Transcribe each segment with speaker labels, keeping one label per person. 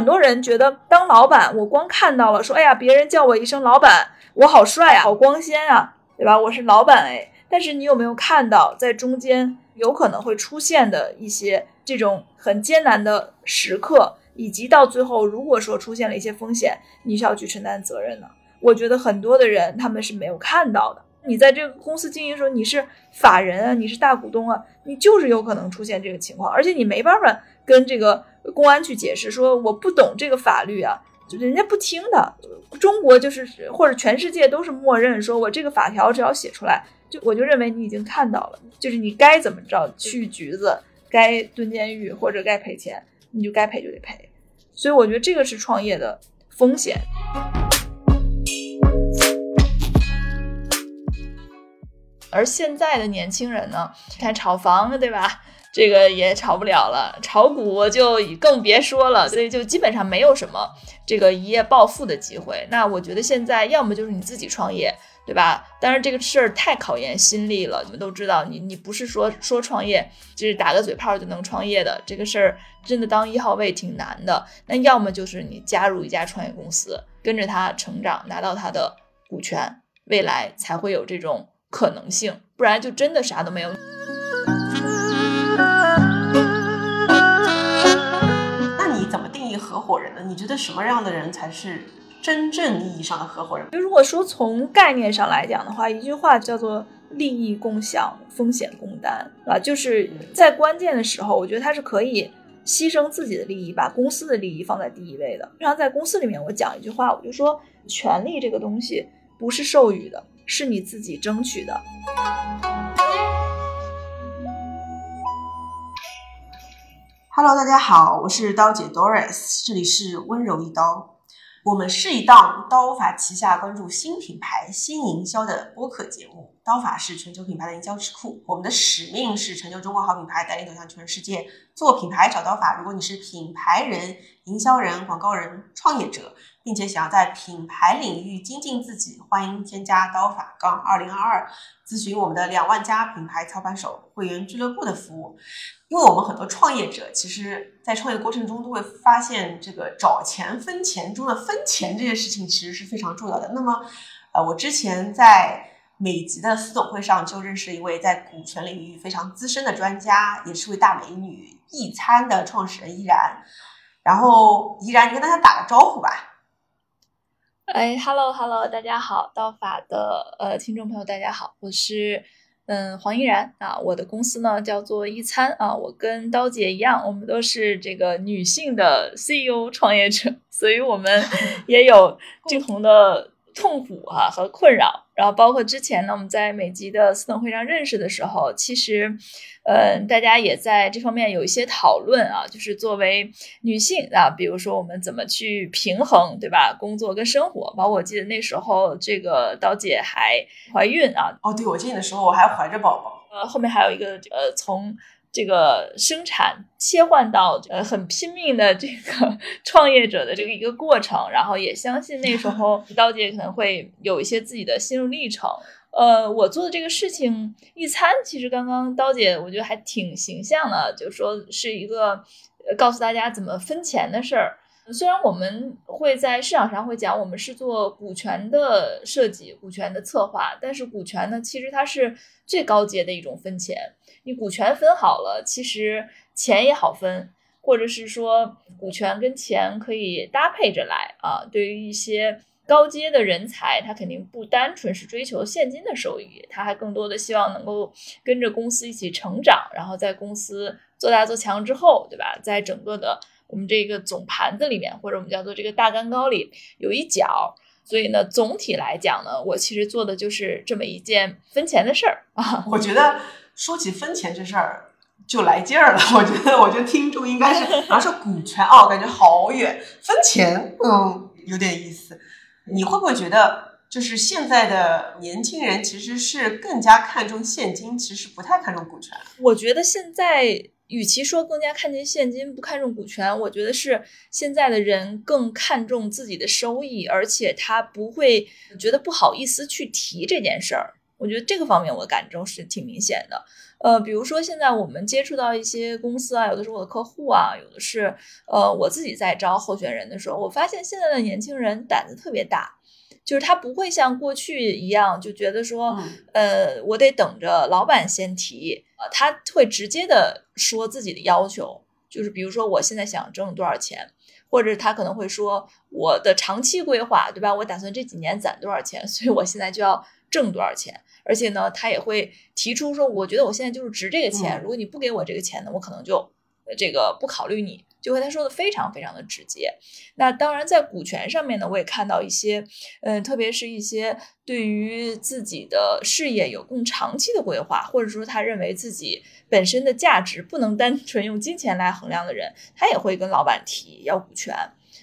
Speaker 1: 很多人觉得当老板，我光看到了说，哎呀，别人叫我一声老板，我好帅啊，好光鲜啊，对吧？我是老板哎。但是你有没有看到，在中间有可能会出现的一些这种很艰难的时刻，以及到最后，如果说出现了一些风险，你需要去承担责任呢？我觉得很多的人他们是没有看到的。你在这个公司经营的时候，你是法人啊，你是大股东啊，你就是有可能出现这个情况，而且你没办法跟这个公安去解释说我不懂这个法律啊，就人家不听的。中国就是或者全世界都是默认说我这个法条只要写出来。就我就认为你已经看到了，就是你该怎么着去局子，该蹲监狱或者该赔钱，你就该赔就得赔。所以我觉得这个是创业的风险。而现在的年轻人呢，看炒房对吧？这个也炒不了了，炒股就更别说了。所以就基本上没有什么这个一夜暴富的机会。那我觉得现在要么就是你自己创业。对吧？但是这个事儿太考验心力了。你们都知道，你你不是说说创业就是打个嘴炮就能创业的。这个事儿真的当一号位挺难的。那要么就是你加入一家创业公司，跟着他成长，拿到他的股权，未来才会有这种可能性。不然就真的啥都没有。
Speaker 2: 合伙人呢？你觉得什么样的人才是？真正意义上的合伙人，
Speaker 1: 就如果说从概念上来讲的话，一句话叫做利益共享，风险共担，啊，就是在关键的时候，我觉得他是可以牺牲自己的利益，把公司的利益放在第一位的。经常在公司里面，我讲一句话，我就说，权利这个东西不是授予的，是你自己争取的。
Speaker 2: Hello，大家好，我是刀姐 Doris，这里是温柔一刀。我们是一档刀法旗下关注新品牌、新营销的播客节目。刀法是全球品牌的营销智库，我们的使命是成就中国好品牌，带领走向全世界。做品牌找刀法。如果你是品牌人、营销人、广告人、创业者，并且想要在品牌领域精进自己，欢迎添加刀法杠二零二二，咨询我们的两万家品牌操盘手会员俱乐部的服务。因为我们很多创业者，其实在创业过程中都会发现，这个找钱分钱中的分钱这件事情其实是非常重要的。那么，呃，我之前在美籍的私董会上就认识一位在股权领域非常资深的专家，也是位大美女，易餐的创始人依然。然后，依然，你跟大家打个招呼吧。
Speaker 1: 哎，Hello Hello，大家好，道法的呃听众朋友大家好，我是。嗯，黄依然啊，我的公司呢叫做一餐啊，我跟刀姐一样，我们都是这个女性的 CEO 创业者，所以我们 也有共同的。痛苦啊和困扰，然后包括之前呢，我们在美籍的私董会上认识的时候，其实，呃，大家也在这方面有一些讨论啊，就是作为女性啊，比如说我们怎么去平衡，对吧？工作跟生活，包括我记得那时候这个刀姐还怀孕啊，
Speaker 2: 哦，对，我记得的时候我还怀着宝宝，
Speaker 1: 呃，后面还有一个呃从。这个生产切换到呃很拼命的这个 创业者的这个一个过程，然后也相信那时候 刀姐可能会有一些自己的心路历程。呃，我做的这个事情一餐，其实刚刚刀姐我觉得还挺形象的，就说是一个告诉大家怎么分钱的事儿。虽然我们会在市场上会讲我们是做股权的设计、股权的策划，但是股权呢，其实它是最高阶的一种分钱。你股权分好了，其实钱也好分，或者是说股权跟钱可以搭配着来啊。对于一些高阶的人才，他肯定不单纯是追求现金的收益，他还更多的希望能够跟着公司一起成长，然后在公司做大做强之后，对吧？在整个的我们这个总盘子里面，或者我们叫做这个大蛋糕里有一角。所以呢，总体来讲呢，我其实做的就是这么一件分钱的事儿啊。
Speaker 2: 我觉得。说起分钱这事儿就来劲儿了，我觉得，我觉得听众应该是，然后说股权哦，感觉好远，分钱，嗯，有点意思。你会不会觉得，就是现在的年轻人其实是更加看重现金，其实不太看重股权？
Speaker 1: 我觉得现在与其说更加看重现金，不看重股权，我觉得是现在的人更看重自己的收益，而且他不会觉得不好意思去提这件事儿。我觉得这个方面我感受是挺明显的。呃，比如说现在我们接触到一些公司啊，有的是我的客户啊，有的是呃我自己在招候选人的时候，我发现现在的年轻人胆子特别大，就是他不会像过去一样就觉得说，呃，我得等着老板先提，呃，他会直接的说自己的要求，就是比如说我现在想挣多少钱，或者他可能会说我的长期规划，对吧？我打算这几年攒多少钱，所以我现在就要挣多少钱。而且呢，他也会提出说，我觉得我现在就是值这个钱，如果你不给我这个钱呢，我可能就这个不考虑你，就和他说的非常非常的直接。那当然，在股权上面呢，我也看到一些，嗯，特别是一些对于自己的事业有更长期的规划，或者说他认为自己本身的价值不能单 纯用金钱来衡量的人，他也会跟老板提要股权。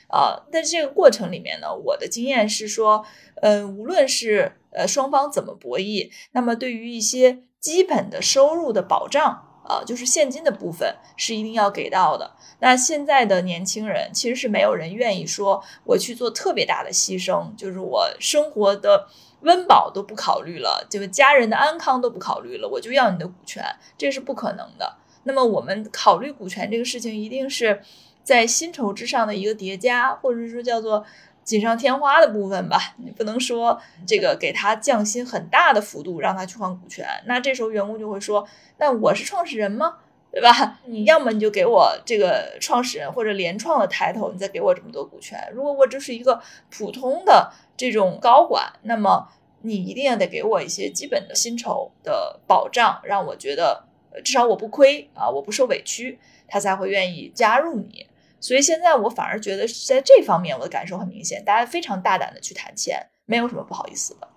Speaker 1: 啊，但是这个过程里面呢，我的经验是说，呃，无论是呃双方怎么博弈，那么对于一些基本的收入的保障啊，就是现金的部分是一定要给到的。那现在的年轻人其实是没有人愿意说我去做特别大的牺牲，就是我生活的温饱都不考虑了，就是家人的安康都不考虑了，我就要你的股权，这是不可能的。那么我们考虑股权这个事情，一定是。在薪酬之上的一个叠加，或者是说叫做锦上添花的部分吧。你不能说这个给他降薪很大的幅度，让他去换股权。那这时候员工就会说：“那我是创始人吗？对吧？你要么你就给我这个创始人或者联创的抬头，你再给我这么多股权。如果我只是一个普通的这种高管，那么你一定要得给我一些基本的薪酬的保障，让我觉得至少我不亏啊，我不受委屈，他才会愿意加入你。”所以现在我反而觉得在这方面我的感受很明显，大家非常大胆的去谈钱，没有什么不好意思的。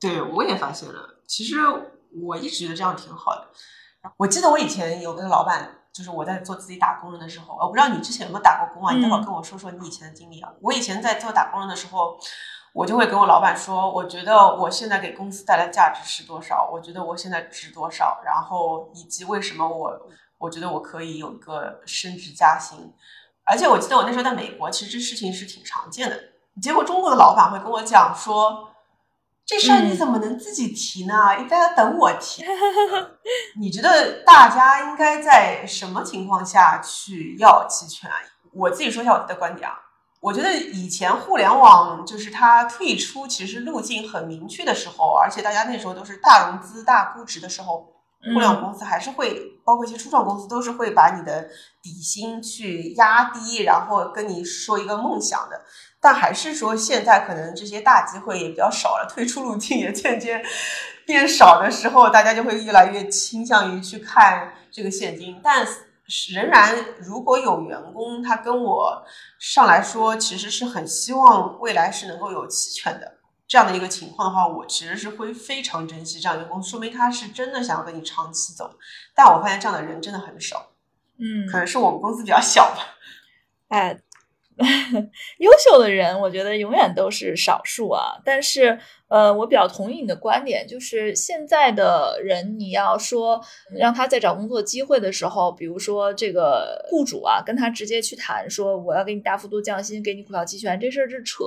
Speaker 2: 对，我也发现了。其实我一直觉得这样挺好的。我记得我以前有个老板，就是我在做自己打工人的时候，我不知道你之前有没有打过工啊？你待会儿跟我说说你以前的经历啊。我以前在做打工人的时候，我就会跟我老板说，我觉得我现在给公司带来价值是多少？我觉得我现在值多少？然后以及为什么我？我觉得我可以有一个升职加薪，而且我记得我那时候在美国，其实这事情是挺常见的。结果中国的老板会跟我讲说：“这事儿你怎么能自己提呢？应该要等我提。”你觉得大家应该在什么情况下去要期权？我自己说一下我的观点啊。我觉得以前互联网就是它退出其实路径很明确的时候，而且大家那时候都是大融资、大估值的时候。互联网公司还是会，包括一些初创公司，都是会把你的底薪去压低，然后跟你说一个梦想的。但还是说，现在可能这些大机会也比较少了，退出路径也渐渐变少的时候，大家就会越来越倾向于去看这个现金。但仍然，如果有员工他跟我上来说，其实是很希望未来是能够有期权的。这样的一个情况的话，我其实是会非常珍惜这样一个公司，说明他是真的想要跟你长期走。但我发现这样的人真的很少，
Speaker 1: 嗯，
Speaker 2: 可能是我们公司比较小吧。
Speaker 1: 哎，优秀的人，我觉得永远都是少数啊。但是，呃，我比较同意你的观点，就是现在的人，你要说让他在找工作机会的时候，比如说这个雇主啊，跟他直接去谈说我要给你大幅度降薪，给你股票期权，这事儿是扯。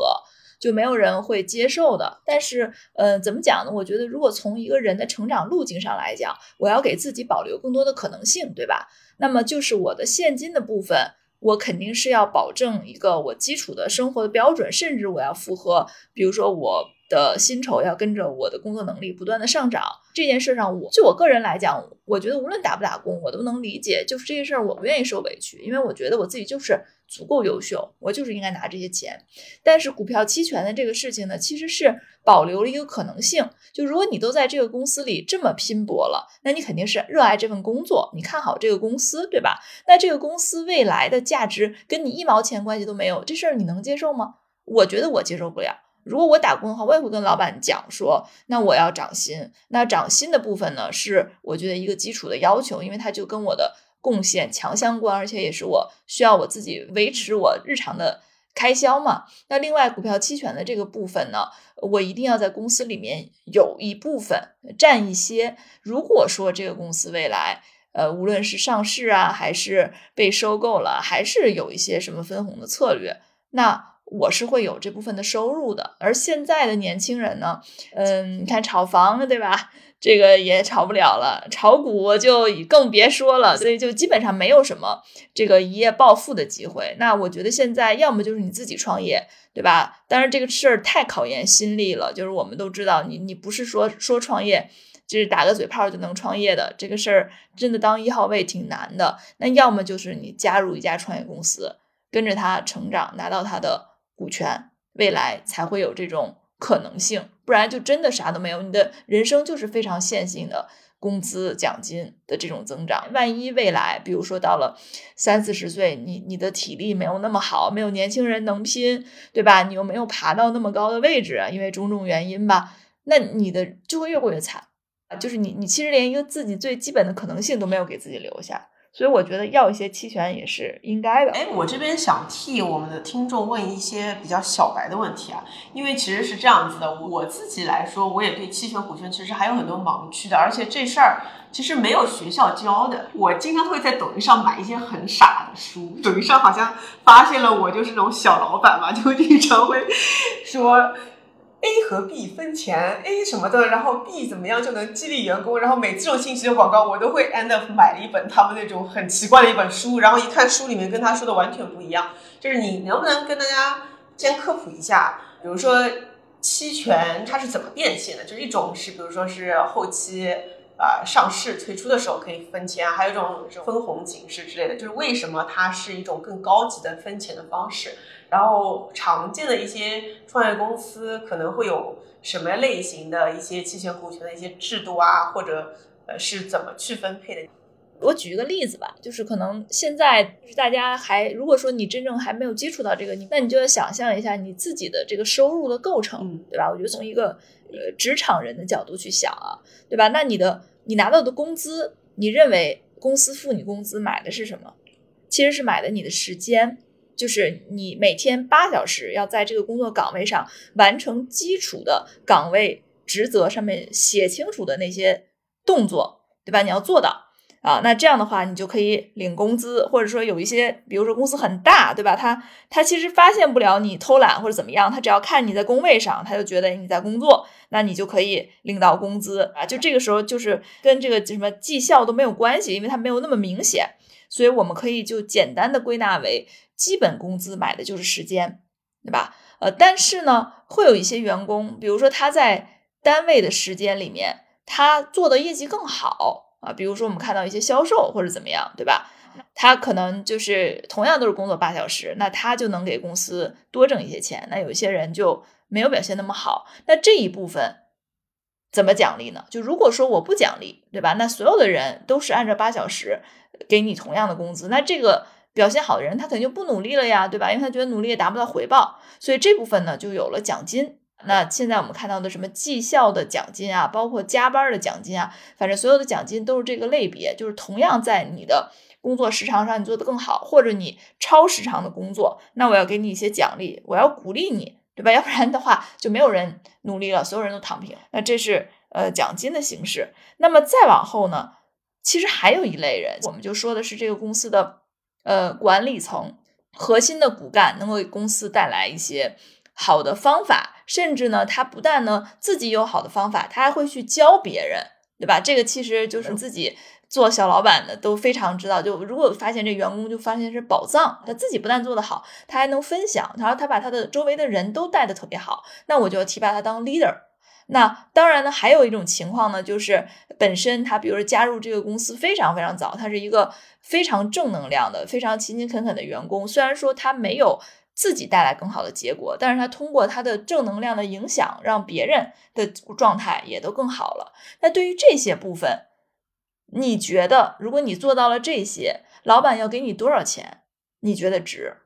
Speaker 1: 就没有人会接受的。但是，呃，怎么讲呢？我觉得，如果从一个人的成长路径上来讲，我要给自己保留更多的可能性，对吧？那么，就是我的现金的部分，我肯定是要保证一个我基础的生活的标准，甚至我要符合，比如说我。的薪酬要跟着我的工作能力不断的上涨，这件事上，我就我个人来讲，我觉得无论打不打工，我都能理解。就是这些事儿，我不愿意受委屈，因为我觉得我自己就是足够优秀，我就是应该拿这些钱。但是股票期权的这个事情呢，其实是保留了一个可能性，就如果你都在这个公司里这么拼搏了，那你肯定是热爱这份工作，你看好这个公司，对吧？那这个公司未来的价值跟你一毛钱关系都没有，这事儿你能接受吗？我觉得我接受不了。如果我打工的话，我也会跟老板讲说，那我要涨薪。那涨薪的部分呢，是我觉得一个基础的要求，因为它就跟我的贡献强相关，而且也是我需要我自己维持我日常的开销嘛。那另外，股票期权的这个部分呢，我一定要在公司里面有一部分占一些。如果说这个公司未来，呃，无论是上市啊，还是被收购了，还是有一些什么分红的策略，那。我是会有这部分的收入的。而现在的年轻人呢，嗯，你看炒房对吧？这个也炒不了了，炒股就更别说了，所以就基本上没有什么这个一夜暴富的机会。那我觉得现在要么就是你自己创业，对吧？但是这个事儿太考验心力了，就是我们都知道，你你不是说说创业就是打个嘴炮就能创业的，这个事儿真的当一号位挺难的。那要么就是你加入一家创业公司，跟着他成长，拿到他的股权，未来才会有这种。可能性，不然就真的啥都没有。你的人生就是非常线性的工资奖金的这种增长。万一未来，比如说到了三四十岁，你你的体力没有那么好，没有年轻人能拼，对吧？你又没有爬到那么高的位置，因为种种原因吧，那你的就会越过越惨！就是你你其实连一个自己最基本的可能性都没有给自己留下。所以我觉得要一些期权也是应该的。
Speaker 2: 哎，我这边想替我们的听众问一些比较小白的问题啊，因为其实是这样子的，我自己来说，我也对期权、股权其实还有很多盲区的，而且这事儿其实没有学校教的。我经常会在抖音上买一些很傻的书，抖音上好像发现了我就是那种小老板嘛，就经常会说。A 和 B 分钱，A 什么的，然后 B 怎么样就能激励员工，然后每次这种信息的广告，我都会 end up 买了一本他们那种很奇怪的一本书，然后一看书里面跟他说的完全不一样。就是你能不能跟大家先科普一下，比如说期权它是怎么变现的？就是一种是比如说是后期啊上市推出的时候可以分钱，还有一种是分红形式之类的。就是为什么它是一种更高级的分钱的方式？然后常见的一些创业公司可能会有什么类型的一些期权股权的一些制度啊，或者呃是怎么去分配的？
Speaker 1: 我举一个例子吧，就是可能现在就是大家还如果说你真正还没有接触到这个，你那你就要想象一下你自己的这个收入的构成，对吧？我觉得从一个呃职场人的角度去想啊，对吧？那你的你拿到的工资，你认为公司付你工资买的是什么？其实是买的你的时间。就是你每天八小时要在这个工作岗位上完成基础的岗位职责上面写清楚的那些动作，对吧？你要做到啊，那这样的话你就可以领工资，或者说有一些，比如说公司很大，对吧？他他其实发现不了你偷懒或者怎么样，他只要看你在工位上，他就觉得你在工作，那你就可以领到工资啊。就这个时候就是跟这个什么绩效都没有关系，因为它没有那么明显，所以我们可以就简单的归纳为。基本工资买的就是时间，对吧？呃，但是呢，会有一些员工，比如说他在单位的时间里面，他做的业绩更好啊，比如说我们看到一些销售或者怎么样，对吧？他可能就是同样都是工作八小时，那他就能给公司多挣一些钱。那有些人就没有表现那么好，那这一部分怎么奖励呢？就如果说我不奖励，对吧？那所有的人都是按照八小时给你同样的工资，那这个。表现好的人，他肯定就不努力了呀，对吧？因为他觉得努力也达不到回报，所以这部分呢就有了奖金。那现在我们看到的什么绩效的奖金啊，包括加班的奖金啊，反正所有的奖金都是这个类别，就是同样在你的工作时长上你做得更好，或者你超时长的工作，那我要给你一些奖励，我要鼓励你，对吧？要不然的话就没有人努力了，所有人都躺平。那这是呃奖金的形式。那么再往后呢，其实还有一类人，我们就说的是这个公司的。呃，管理层核心的骨干能够给公司带来一些好的方法，甚至呢，他不但呢自己有好的方法，他还会去教别人，对吧？这个其实就是自己做小老板的都非常知道。就如果发现这员工就发现是宝藏，他自己不但做得好，他还能分享，然后他把他的周围的人都带的特别好，那我就提拔他当 leader。那当然呢，还有一种情况呢，就是本身他比如说加入这个公司非常非常早，他是一个非常正能量的、非常勤勤恳恳的员工。虽然说他没有自己带来更好的结果，但是他通过他的正能量的影响，让别人的状态也都更好了。那对于这些部分，你觉得如果你做到了这些，老板要给你多少钱？你觉得值？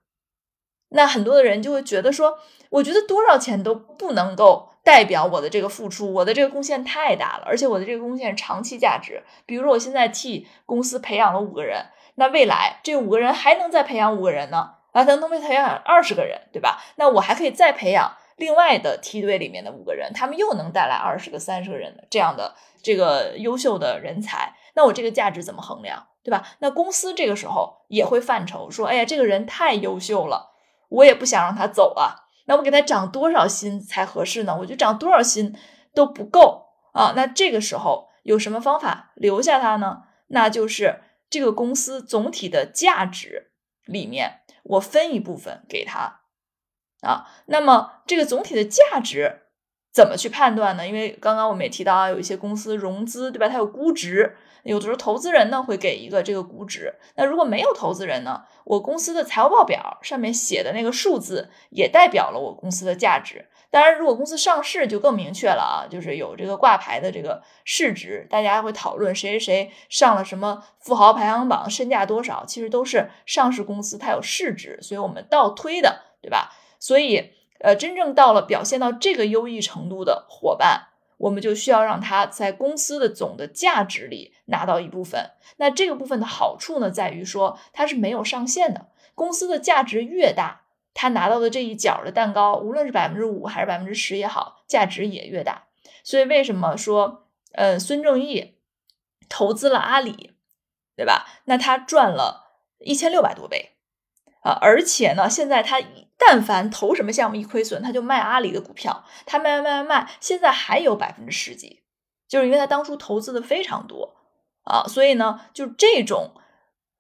Speaker 1: 那很多的人就会觉得说，我觉得多少钱都不能够。代表我的这个付出，我的这个贡献太大了，而且我的这个贡献长期价值。比如说，我现在替公司培养了五个人，那未来这五个人还能再培养五个人呢？啊，他能培养二十个人，对吧？那我还可以再培养另外的梯队里面的五个人，他们又能带来二十个、三十个人的这样的这个优秀的人才。那我这个价值怎么衡量，对吧？那公司这个时候也会犯愁，说，哎呀，这个人太优秀了。我也不想让他走啊。那我给他涨多少薪才合适呢？我觉得涨多少薪都不够啊。那这个时候有什么方法留下他呢？那就是这个公司总体的价值里面，我分一部分给他啊。那么这个总体的价值怎么去判断呢？因为刚刚我们也提到啊，有一些公司融资，对吧？它有估值。有的时候投资人呢会给一个这个估值，那如果没有投资人呢，我公司的财务报表上面写的那个数字也代表了我公司的价值。当然，如果公司上市就更明确了啊，就是有这个挂牌的这个市值，大家会讨论谁谁谁上了什么富豪排行榜，身价多少，其实都是上市公司它有市值，所以我们倒推的，对吧？所以，呃，真正到了表现到这个优异程度的伙伴。我们就需要让他在公司的总的价值里拿到一部分。那这个部分的好处呢，在于说它是没有上限的。公司的价值越大，他拿到的这一角的蛋糕，无论是百分之五还是百分之十也好，价值也越大。所以为什么说，呃，孙正义投资了阿里，对吧？那他赚了一千六百多倍。啊，而且呢，现在他但凡投什么项目一亏损，他就卖阿里的股票，他卖卖卖卖，现在还有百分之十几，就是因为他当初投资的非常多啊，所以呢，就这种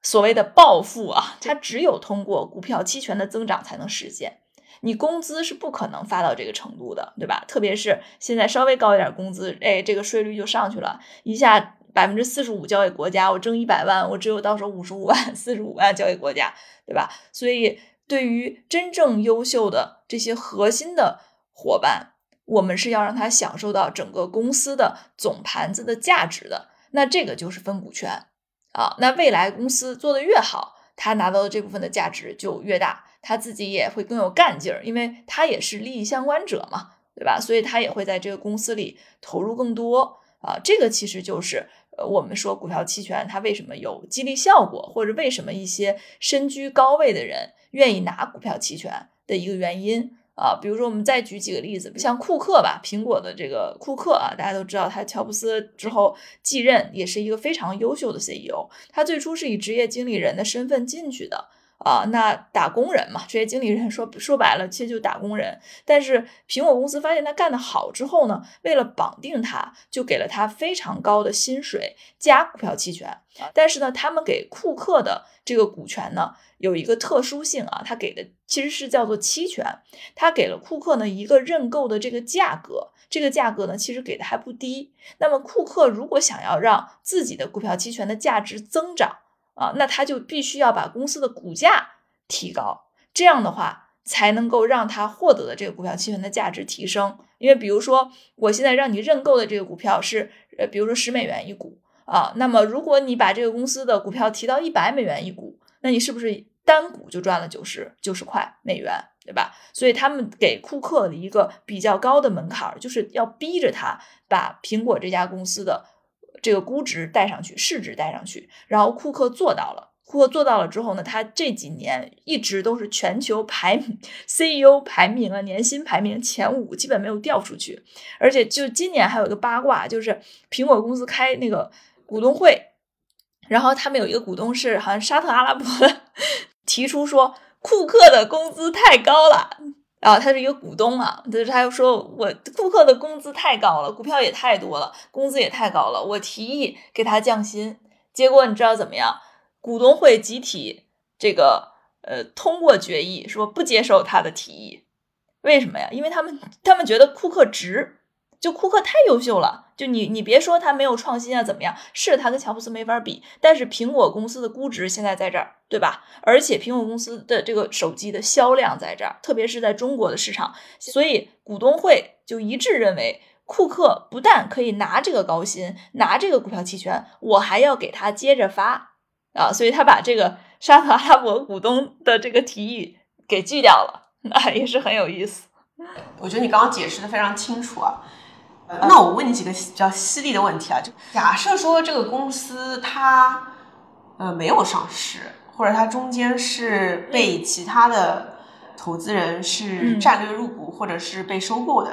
Speaker 1: 所谓的暴富啊，它只有通过股票期权的增长才能实现，你工资是不可能发到这个程度的，对吧？特别是现在稍微高一点工资，哎，这个税率就上去了，一下。百分之四十五交给国家，我挣一百万，我只有到手五十五万，四十五万交给国家，对吧？所以，对于真正优秀的这些核心的伙伴，我们是要让他享受到整个公司的总盘子的价值的。那这个就是分股权啊。那未来公司做的越好，他拿到的这部分的价值就越大，他自己也会更有干劲儿，因为他也是利益相关者嘛，对吧？所以他也会在这个公司里投入更多啊。这个其实就是。我们说股票期权它为什么有激励效果，或者为什么一些身居高位的人愿意拿股票期权的一个原因啊？比如说，我们再举几个例子，像库克吧，苹果的这个库克啊，大家都知道他乔布斯之后继任，也是一个非常优秀的 CEO。他最初是以职业经理人的身份进去的。啊，那打工人嘛，这些经理人说说白了，其实就打工人。但是苹果公司发现他干得好之后呢，为了绑定他，就给了他非常高的薪水加股票期权。但是呢，他们给库克的这个股权呢，有一个特殊性啊，他给的其实是叫做期权，他给了库克呢一个认购的这个价格，这个价格呢其实给的还不低。那么库克如果想要让自己的股票期权的价值增长，啊，那他就必须要把公司的股价提高，这样的话才能够让他获得的这个股票期权的价值提升。因为比如说，我现在让你认购的这个股票是，呃，比如说十美元一股啊，那么如果你把这个公司的股票提到一百美元一股，那你是不是单股就赚了九十九十块美元，对吧？所以他们给库克的一个比较高的门槛，就是要逼着他把苹果这家公司的。这个估值带上去，市值带上去，然后库克做到了。库克做到了之后呢，他这几年一直都是全球排名 CEO 排名啊，年薪排名前五，基本没有掉出去。而且就今年还有一个八卦，就是苹果公司开那个股东会，然后他们有一个股东是好像沙特阿拉伯，提出说库克的工资太高了。啊，他是一个股东啊，就是他又说我库克的工资太高了，股票也太多了，工资也太高了，我提议给他降薪，结果你知道怎么样？股东会集体这个呃通过决议说不接受他的提议，为什么呀？因为他们他们觉得库克值。就库克太优秀了，就你你别说他没有创新啊，怎么样？是他跟乔布斯没法比，但是苹果公司的估值现在在这儿，对吧？而且苹果公司的这个手机的销量在这儿，特别是在中国的市场，所以股东会就一致认为，库克不但可以拿这个高薪，拿这个股票期权，我还要给他接着发啊，所以他把这个沙特阿拉伯股东的这个提议给拒掉了，那也是很有意思。
Speaker 2: 我觉得你刚刚解释的非常清楚啊。那我问你几个比较犀利的问题啊，就假设说这个公司它呃没有上市，或者它中间是被其他的投资人是战略入股，或者是被收购的，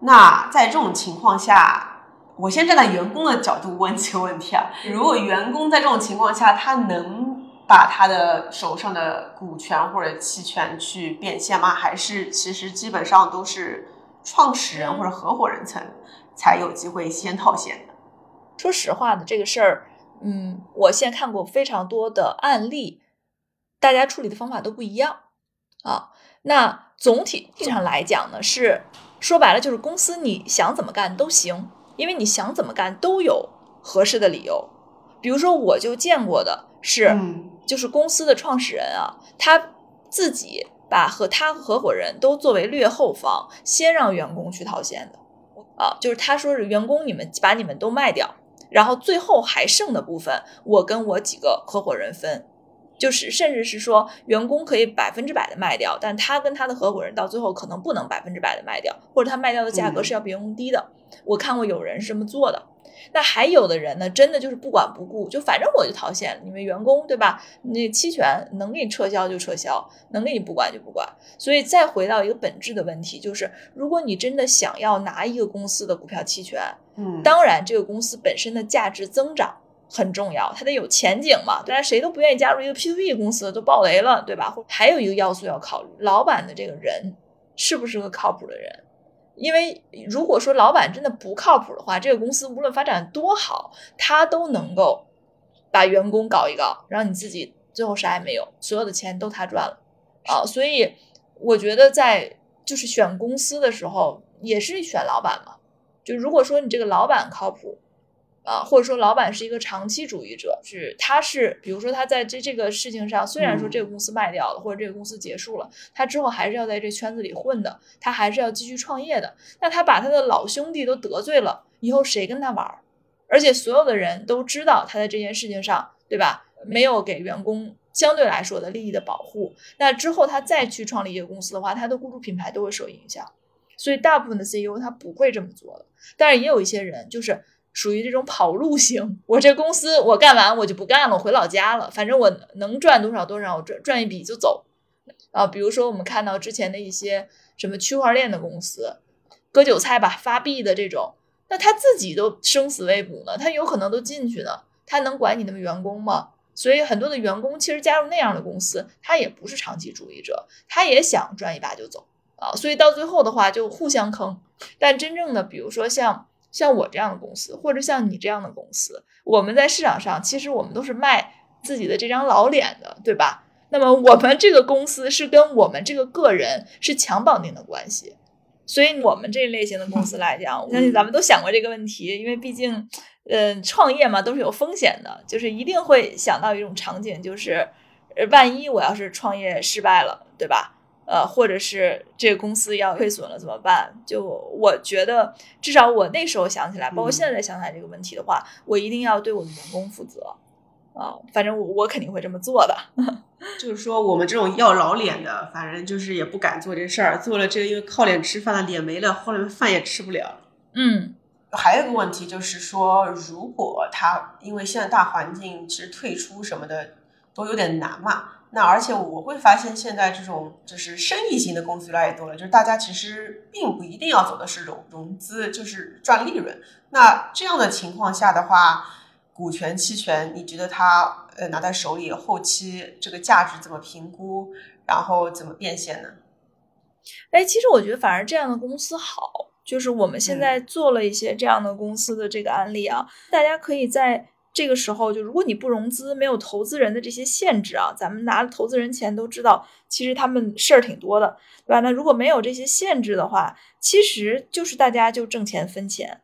Speaker 2: 那在这种情况下，我先站在员工的角度问几个问题啊，如果员工在这种情况下他能把他的手上的股权或者期权去变现吗？还是其实基本上都是创始人或者合伙人层才有机会先套现的？
Speaker 1: 说实话呢，这个事儿，嗯，我现在看过非常多的案例，大家处理的方法都不一样啊。那总体上来讲呢，是说白了就是公司你想怎么干都行，因为你想怎么干都有合适的理由。比如说，我就见过的是，就是公司的创始人啊，他自己把和他合伙人都作为劣后方，先让员工去套现的啊，就是他说是员工你们把你们都卖掉，然后最后还剩的部分，我跟我几个合伙人分。就是甚至是说，员工可以百分之百的卖掉，但他跟他的合伙人到最后可能不能百分之百的卖掉，或者他卖掉的价格是要比员工低的。我看过有人是这么做的。那还有的人呢，真的就是不管不顾，就反正我就套现，你们员工对吧？那期权能给你撤销就撤销，能给你不管就不管。所以再回到一个本质的问题，就是如果你真的想要拿一个公司的股票期权，
Speaker 2: 嗯，
Speaker 1: 当然这个公司本身的价值增长。很重要，它得有前景嘛。当然谁都不愿意加入一个 P2P 公司，都爆雷了，对吧？或还有一个要素要考虑，老板的这个人是不是个靠谱的人？因为如果说老板真的不靠谱的话，这个公司无论发展多好，他都能够把员工搞一搞，让你自己最后啥也没有，所有的钱都他赚了啊。所以我觉得在就是选公司的时候，也是选老板嘛。就如果说你这个老板靠谱。啊，或者说老板是一个长期主义者，是他是，比如说他在这这个事情上，虽然说这个公司卖掉了，或者这个公司结束了，他之后还是要在这圈子里混的，他还是要继续创业的。那他把他的老兄弟都得罪了，以后谁跟他玩？而且所有的人都知道他在这件事情上，对吧？没有给员工相对来说的利益的保护，那之后他再去创立一个公司的话，他的雇主品牌都会受影响。所以大部分的 CEO 他不会这么做的，但是也有一些人就是。属于这种跑路型，我这公司我干完我就不干了，我回老家了，反正我能赚多少多少，我赚赚一笔就走。啊，比如说我们看到之前的一些什么区块链的公司，割韭菜吧，发币的这种，那他自己都生死未卜呢，他有可能都进去呢，他能管你那么员工吗？所以很多的员工其实加入那样的公司，他也不是长期主义者，他也想赚一把就走啊，所以到最后的话就互相坑。但真正的，比如说像。像我这样的公司，或者像你这样的公司，我们在市场上其实我们都是卖自己的这张老脸的，对吧？那么我们这个公司是跟我们这个个人是强绑定的关系，所以我们这类型的公司来讲，我相信咱们都想过这个问题，因为毕竟，嗯，创业嘛都是有风险的，就是一定会想到一种场景，就是万一我要是创业失败了，对吧？呃，或者是这个公司要亏损了怎么办？就我觉得，至少我那时候想起来，包括现在在想起来这个问题的话，我一定要对我的员工负责啊。反正我我肯定会这么做的。
Speaker 2: 就是说，我们这种要老脸的，反正就是也不敢做这事儿。做了这个，因为靠脸吃饭的，脸没了，后来饭也吃不了。
Speaker 1: 嗯，
Speaker 2: 还有一个问题就是说，如果他因为现在大环境其实退出什么的都有点难嘛。那而且我会发现，现在这种就是生意型的公司越来越多了，就是大家其实并不一定要走的是融融资，就是赚利润。那这样的情况下的话，股权期权，你觉得它呃拿在手里，后期这个价值怎么评估，然后怎么变现呢？
Speaker 1: 哎，其实我觉得反而这样的公司好，就是我们现在做了一些这样的公司的这个案例啊，大家可以在。这个时候，就如果你不融资，没有投资人的这些限制啊，咱们拿投资人钱都知道，其实他们事儿挺多的，对吧？那如果没有这些限制的话，其实就是大家就挣钱分钱，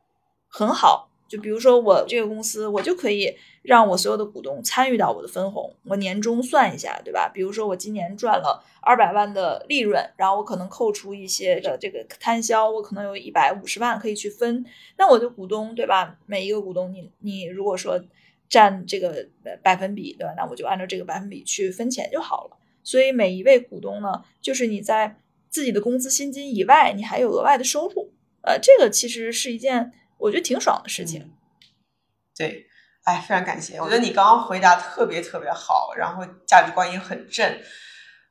Speaker 1: 很好。就比如说我这个公司，我就可以让我所有的股东参与到我的分红，我年终算一下，对吧？比如说我今年赚了二百万的利润，然后我可能扣除一些的这个摊销，我可能有一百五十万可以去分，那我的股东，对吧？每一个股东，你你如果说占这个百分比，对吧？那我就按照这个百分比去分钱就好了。所以每一位股东呢，就是你在自己的工资薪金以外，你还有额外的收入，呃，这个其实是一件。我觉得挺爽的事情，
Speaker 2: 对，哎，非常感谢。我觉得你刚刚回答特别特别好，然后价值观也很正，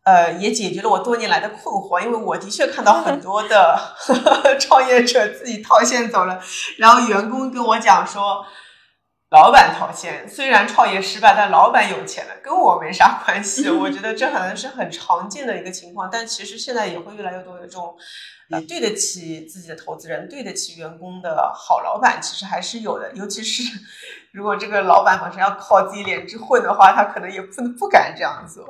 Speaker 2: 呃，也解决了我多年来的困惑。因为我的确看到很 多的 创业者自己套现走了，然后员工跟我讲说，老板掏钱。虽然创业失败，但老板有钱了，跟我没啥关系。我觉得这可能是很常见的一个情况，但其实现在也会越来越多的这种。也对得起自己的投资人，对得起员工的好老板，其实还是有的。尤其是 如果这个老板本身要靠自己脸去混的话，他可能也不不敢这样做。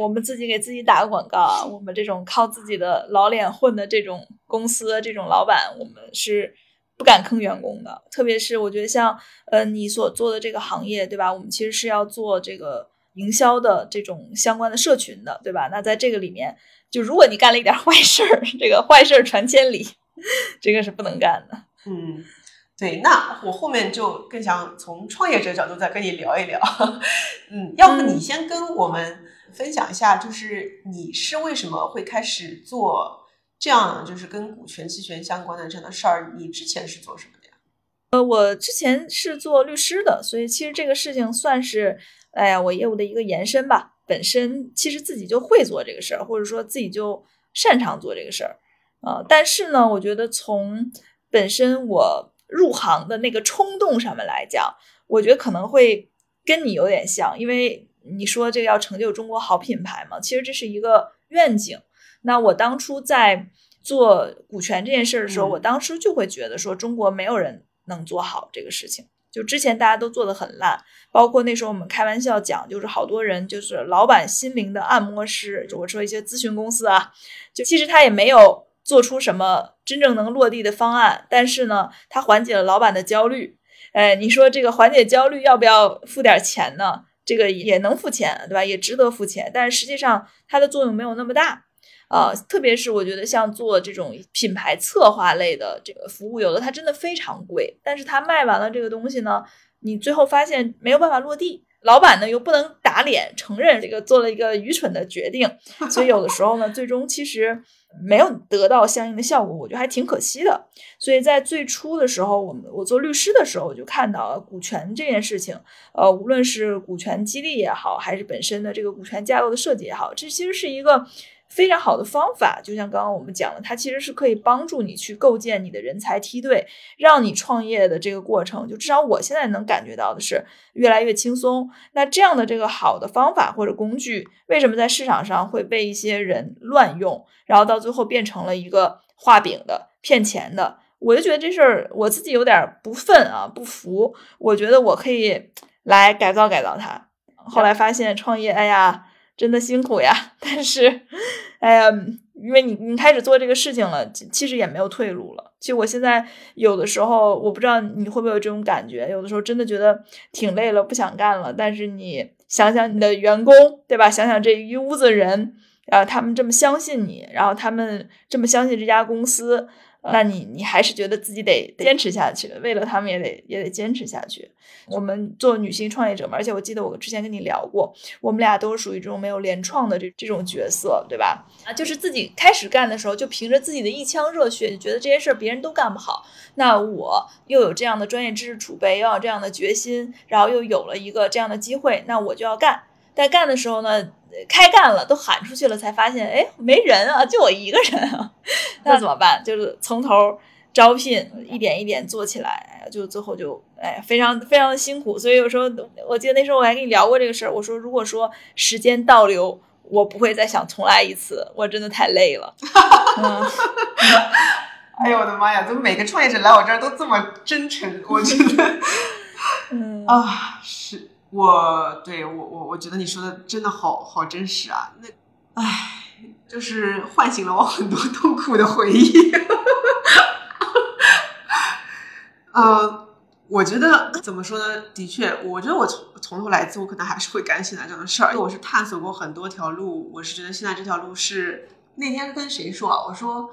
Speaker 1: 我们自己给自己打个广告啊，我们这种靠自己的老脸混的这种公司，这种老板，我们是不敢坑员工的。特别是我觉得像呃你所做的这个行业，对吧？我们其实是要做这个营销的这种相关的社群的，对吧？那在这个里面。就如果你干了一点 坏事儿，这个坏事儿传千里，这个是不能干的。
Speaker 2: 嗯，对。那我后面就更想从创业者角度再跟你聊一聊。嗯，要不你先跟我们分享一下，就是你是为什么会开始做这样，就是跟股权期权相关的这样的事儿？你之前是做什么的呀？
Speaker 1: 呃，我之前是做律师的，所以其实这个事情算是，哎呀，我业务的一个延伸吧。本身其实自己就会做这个事儿，或者说自己就擅长做这个事儿，呃，但是呢，我觉得从本身我入行的那个冲动上面来讲，我觉得可能会跟你有点像，因为你说这个要成就中国好品牌嘛，其实这是一个愿景。那我当初在做股权这件事儿的时候，我当时就会觉得说，中国没有人能做好这个事情。就之前大家都做的很烂，包括那时候我们开玩笑讲，就是好多人就是老板心灵的按摩师，就我说一些咨询公司啊，就其实他也没有做出什么真正能落地的方案，但是呢，他缓解了老板的焦虑。哎，你说这个缓解焦虑要不要付点钱呢？这个也能付钱，对吧？也值得付钱，但是实际上它的作用没有那么大。呃，特别是我觉得像做这种品牌策划类的这个服务，有的它真的非常贵，但是它卖完了这个东西呢，你最后发现没有办法落地，老板呢又不能打脸承认这个做了一个愚蠢的决定，所以有的时候呢，最终其实没有得到相应的效果，我觉得还挺可惜的。所以在最初的时候，我们我做律师的时候，我就看到了股权这件事情，呃，无论是股权激励也好，还是本身的这个股权架构的设计也好，这其实是一个。非常好的方法，就像刚刚我们讲的，它其实是可以帮助你去构建你的人才梯队，让你创业的这个过程，就至少我现在能感觉到的是越来越轻松。那这样的这个好的方法或者工具，为什么在市场上会被一些人乱用，然后到最后变成了一个画饼的、骗钱的？我就觉得这事儿我自己有点不忿啊，不服。我觉得我可以来改造改造它。后来发现创业，哎呀。真的辛苦呀，但是，哎呀，因为你你开始做这个事情了，其实也没有退路了。其实我现在有的时候，我不知道你会不会有这种感觉，有的时候真的觉得挺累了，不想干了。但是你想想你的员工，对吧？想想这一屋子人，啊，他们这么相信你，然后他们这么相信这家公司。那你你还是觉得自己得坚持下去为了他们也得也得坚持下去。我们做女性创业者嘛，而且我记得我之前跟你聊过，我们俩都是属于这种没有联创的这这种角色，对吧？啊，就是自己开始干的时候，就凭着自己的一腔热血，就觉得这些事儿别人都干不好，那我又有这样的专业知识储备，又有这样的决心，然后又有了一个这样的机会，那我就要干。在干的时候呢？开干了，都喊出去了，才发现，哎，没人啊，就我一个人啊，那怎么办？就是从头招聘，一点一点做起来，就最后就，哎，非常非常的辛苦。所以有时候，我记得那时候我还跟你聊过这个事儿，我说，如果说时间倒流，我不会再想重来一次，我真的太累了。
Speaker 2: 哎呦我的妈呀，怎么每个创业者来我这儿都这么真诚？我觉得，嗯啊，是。我对我我我觉得你说的真的好好真实啊！那唉，就是唤醒了我很多痛苦的回忆。呃，我觉得怎么说呢？的确，我觉得我从从头来自，我可能还是会干现在这样的事儿。因为我是探索过很多条路，我是觉得现在这条路是那天跟谁说啊？我说，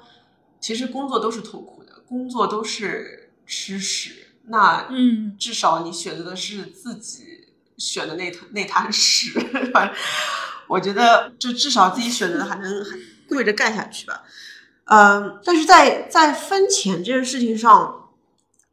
Speaker 2: 其实工作都是痛苦的，工作都是吃屎。那嗯，至少你选择的是自己。选的那滩那滩屎，我觉得就至少自己选择的还能跪着干下去吧。嗯，但是在在分钱这件事情上，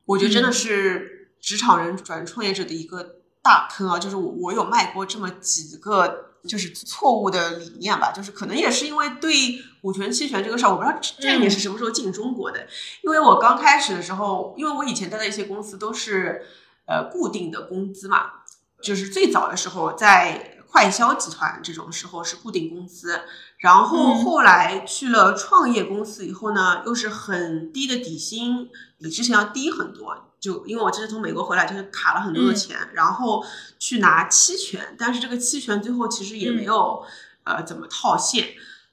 Speaker 2: 我觉得真的是职场人转创业者的一个大坑啊！就是我我有卖过这么几个就是错误的理念吧，就是可能也是因为对股权期权这个事儿，我不知道这你是什么时候进中国的，因为我刚开始的时候，因为我以前待的一些公司都是。呃固定的工资嘛，就是最早的时候在快销集团这种时候是固定工资，然后后来去了创业公司以后呢，又是很低的底薪，比之前要低很多。就因为我这次从美国回来，就是卡了很多的钱，然后去拿期权，但是这个期权最后其实也没有呃怎么套现，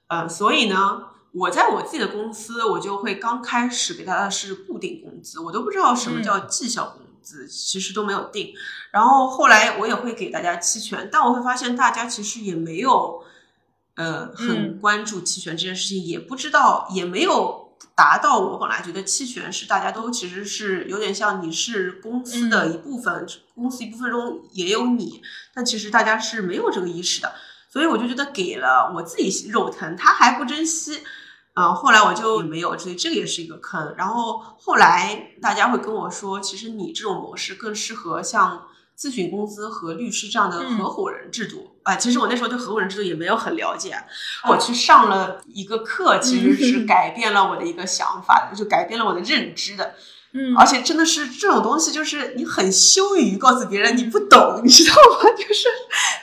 Speaker 2: 呃，所以呢，我在我自己的公司，我就会刚开始给他的是固定工资，我都不知道什么叫绩效工资，其实都没有定。然后后来我也会给大家期权，但我会发现大家其实也没有呃很关注期权这件事情，也不知道，也没有。达到我本来觉得期权是大家都其实是有点像你是公司的一部分，公司一部分中也有你，但其实大家是没有这个意识的，所以我就觉得给了我自己肉疼，他还不珍惜，嗯，后来我就没有，所以这个也是一个坑。然后后来大家会跟我说，其实你这种模式更适合像。咨询公司和律师这样的合伙人制度啊，其实我那时候对合伙人制度也没有很了解。我去上了一个课，其实 是改变了我的一个想法，就改变了我的认知的。
Speaker 1: 嗯，
Speaker 2: 而且真的是这种东西，就是你很羞于告诉别人你不懂，你知道吗？就是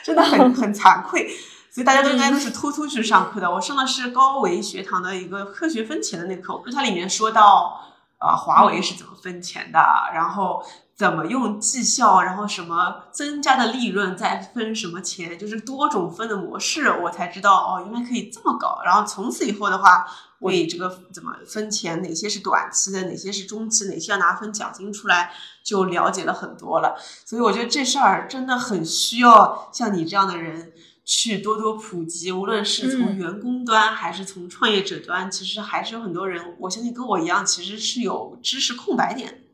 Speaker 2: 真的很很惭愧。所以大家都应该都是偷偷去上课的。我上的是高维学堂的一个科学分钱的那课，就它里面说到啊，华为是怎么分钱的，然后。怎么用绩效，然后什么增加的利润再分什么钱，就是多种分的模式，我才知道哦，原来可以这么搞。然后从此以后的话，为这个怎么分钱，哪些是短期的，哪些是中期，哪些要拿分奖金出来，就了解了很多了。所以我觉得这事儿真的很需要像你这样的人去多多普及，无论是从员工端还是从创业者端，其实还是有很多人，我相信跟我一样，其实是有知识空白点。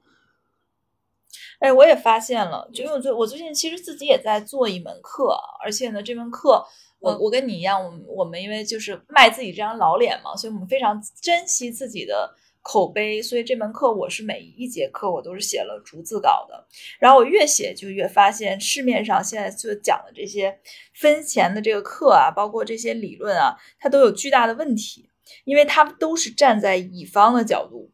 Speaker 1: 哎，我也发现了，就因为我最我最近其实自己也在做一门课，而且呢，这门课我我跟你一样，我们我们因为就是卖自己这张老脸嘛，所以我们非常珍惜自己的口碑，所以这门课我是每一节课我都是写了逐字稿的，然后我越写就越发现市面上现在就讲的这些分钱的这个课啊，包括这些理论啊，它都有巨大的问题，因为它都是站在乙方的角度。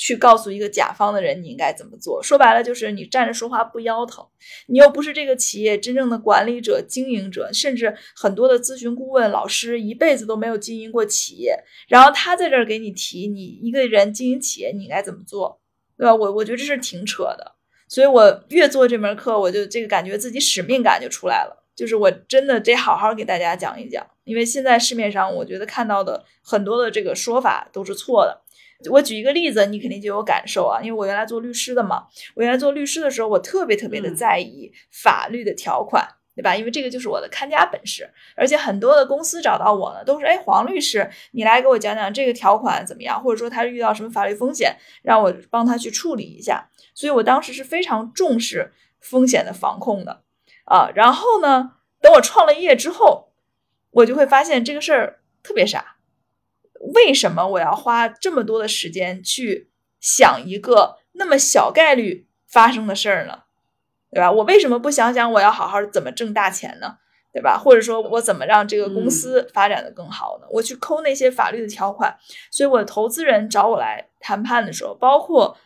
Speaker 1: 去告诉一个甲方的人你应该怎么做，说白了就是你站着说话不腰疼，你又不是这个企业真正的管理者、经营者，甚至很多的咨询顾问老师一辈子都没有经营过企业，然后他在这儿给你提你一个人经营企业你应该怎么做，对吧？我我觉得这是挺扯的，所以我越做这门课，我就这个感觉自己使命感就出来了，就是我真的得好好给大家讲一讲，因为现在市面上我觉得看到的很多的这个说法都是错的。我举一个例子，你肯定就有感受啊，因为我原来做律师的嘛。我原来做律师的时候，我特别特别的在意法律的条款，对吧？因为这个就是我的看家本事。而且很多的公司找到我呢，都是哎，黄律师，你来给我讲讲这个条款怎么样，或者说他遇到什么法律风险，让我帮他去处理一下。所以我当时是非常重视风险的防控的啊。然后呢，等我创了业之后，我就会发现这个事儿特别傻。为什么我要花这么多的时间去想一个那么小概率发生的事儿呢？对吧？我为什么不想想我要好好怎么挣大钱呢？对吧？或者说我怎么让这个公司发展的更好呢？我去抠那些法律的条款。所以，我的投资人找我来谈判的时候，包括